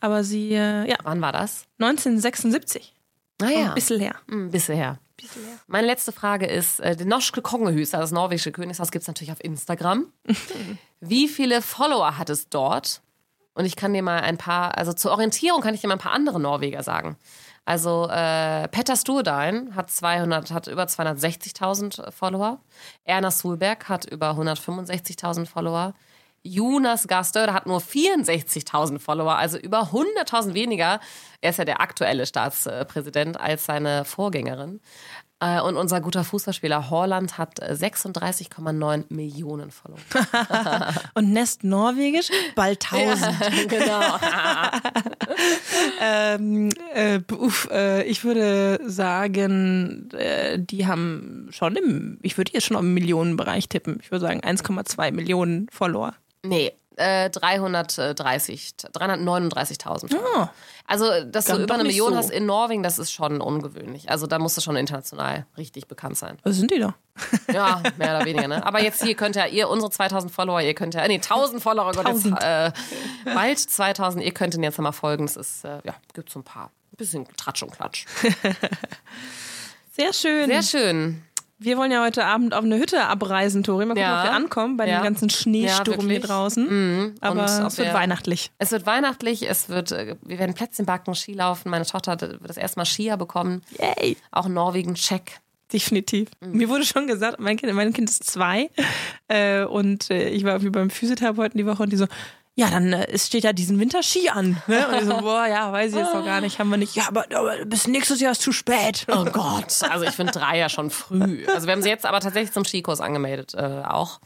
Aber sie, äh, ja, Wann war das? 1976. Ah ja, Ein bisschen her. ein bisschen her. Bisschen her. Meine letzte Frage ist, äh, den norske Kongehus, also das norwegische Königshaus, gibt es natürlich auf Instagram. Wie viele Follower hat es dort? Und ich kann dir mal ein paar, also zur Orientierung kann ich dir mal ein paar andere Norweger sagen. Also äh, Petter Stordalen hat 200, hat über 260.000 Follower. Erna Solberg hat über 165.000 Follower. Jonas Gahr hat nur 64.000 Follower, also über 100.000 weniger. Er ist ja der aktuelle Staatspräsident als seine Vorgängerin. Äh, und unser guter Fußballspieler Horland hat 36,9 Millionen Follower. Und Nest Norwegisch bald 1000. Ja, genau. ähm, äh, uff, äh, ich würde sagen, äh, die haben schon im, ich würde jetzt schon im Millionenbereich tippen. Ich würde sagen 1,2 Millionen Follower. Nee, äh, 330, 339.000. Oh, Also, dass du über eine Million so. hast in Norwegen, das ist schon ungewöhnlich. Also, da musst du schon international richtig bekannt sein. was sind die da? Ja, mehr oder weniger, ne? Aber jetzt hier könnt ihr, ihr, unsere 2000 Follower, ihr könnt ja, nee, 1000 Follower, Gott, jetzt, 1000. äh, bald 2000, ihr könnt ihn jetzt mal folgen. Es ist, äh, ja, gibt so ein paar. Ein bisschen Tratsch und Klatsch. Sehr schön. Sehr schön. Wir wollen ja heute Abend auf eine Hütte abreisen, Tori. Mal gucken, Ja. ob wir ankommen bei Ja. dem ganzen Schneesturm Ja, hier draußen. Mhm. Aber Und es wird wir- weihnachtlich. Es wird weihnachtlich, es wird, äh, wir werden Plätzchen backen, Skilaufen. Meine Tochter hat wird das erste Mal Skier bekommen. Yay. Auch in Norwegen, check. Definitiv. Mhm. Mir wurde schon gesagt, mein Kind, mein kind ist zwei äh, und äh, ich war irgendwie beim Physiotherapeuten die Woche und die so, ja, dann äh, es steht ja diesen Winter Ski an. Ne? Und ich so, boah, ja, weiß ich jetzt noch gar nicht, haben wir nicht. Ja, aber, aber bis nächstes Jahr ist zu spät. Oh Gott, also ich finde drei ja schon früh. Also wir haben sie jetzt aber tatsächlich zum Skikurs angemeldet, äh, auch.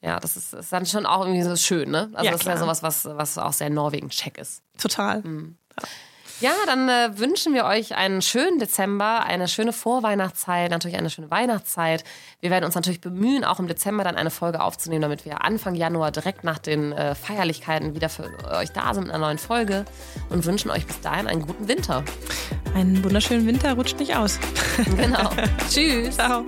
Ja, das ist, ist dann schon auch irgendwie so schön, ne? Also Ja, das ist ja sowas, was, was auch sehr Norwegen-check ist. Total. Mhm. Ja, dann äh, wünschen wir euch einen schönen Dezember, eine schöne Vorweihnachtszeit, natürlich eine schöne Weihnachtszeit. Wir werden uns natürlich bemühen, auch im Dezember dann eine Folge aufzunehmen, damit wir Anfang Januar direkt nach den äh, Feierlichkeiten wieder für euch da sind mit einer neuen Folge und wünschen euch bis dahin einen guten Winter. Einen wunderschönen Winter rutscht nicht aus. Genau. Tschüss. Ciao.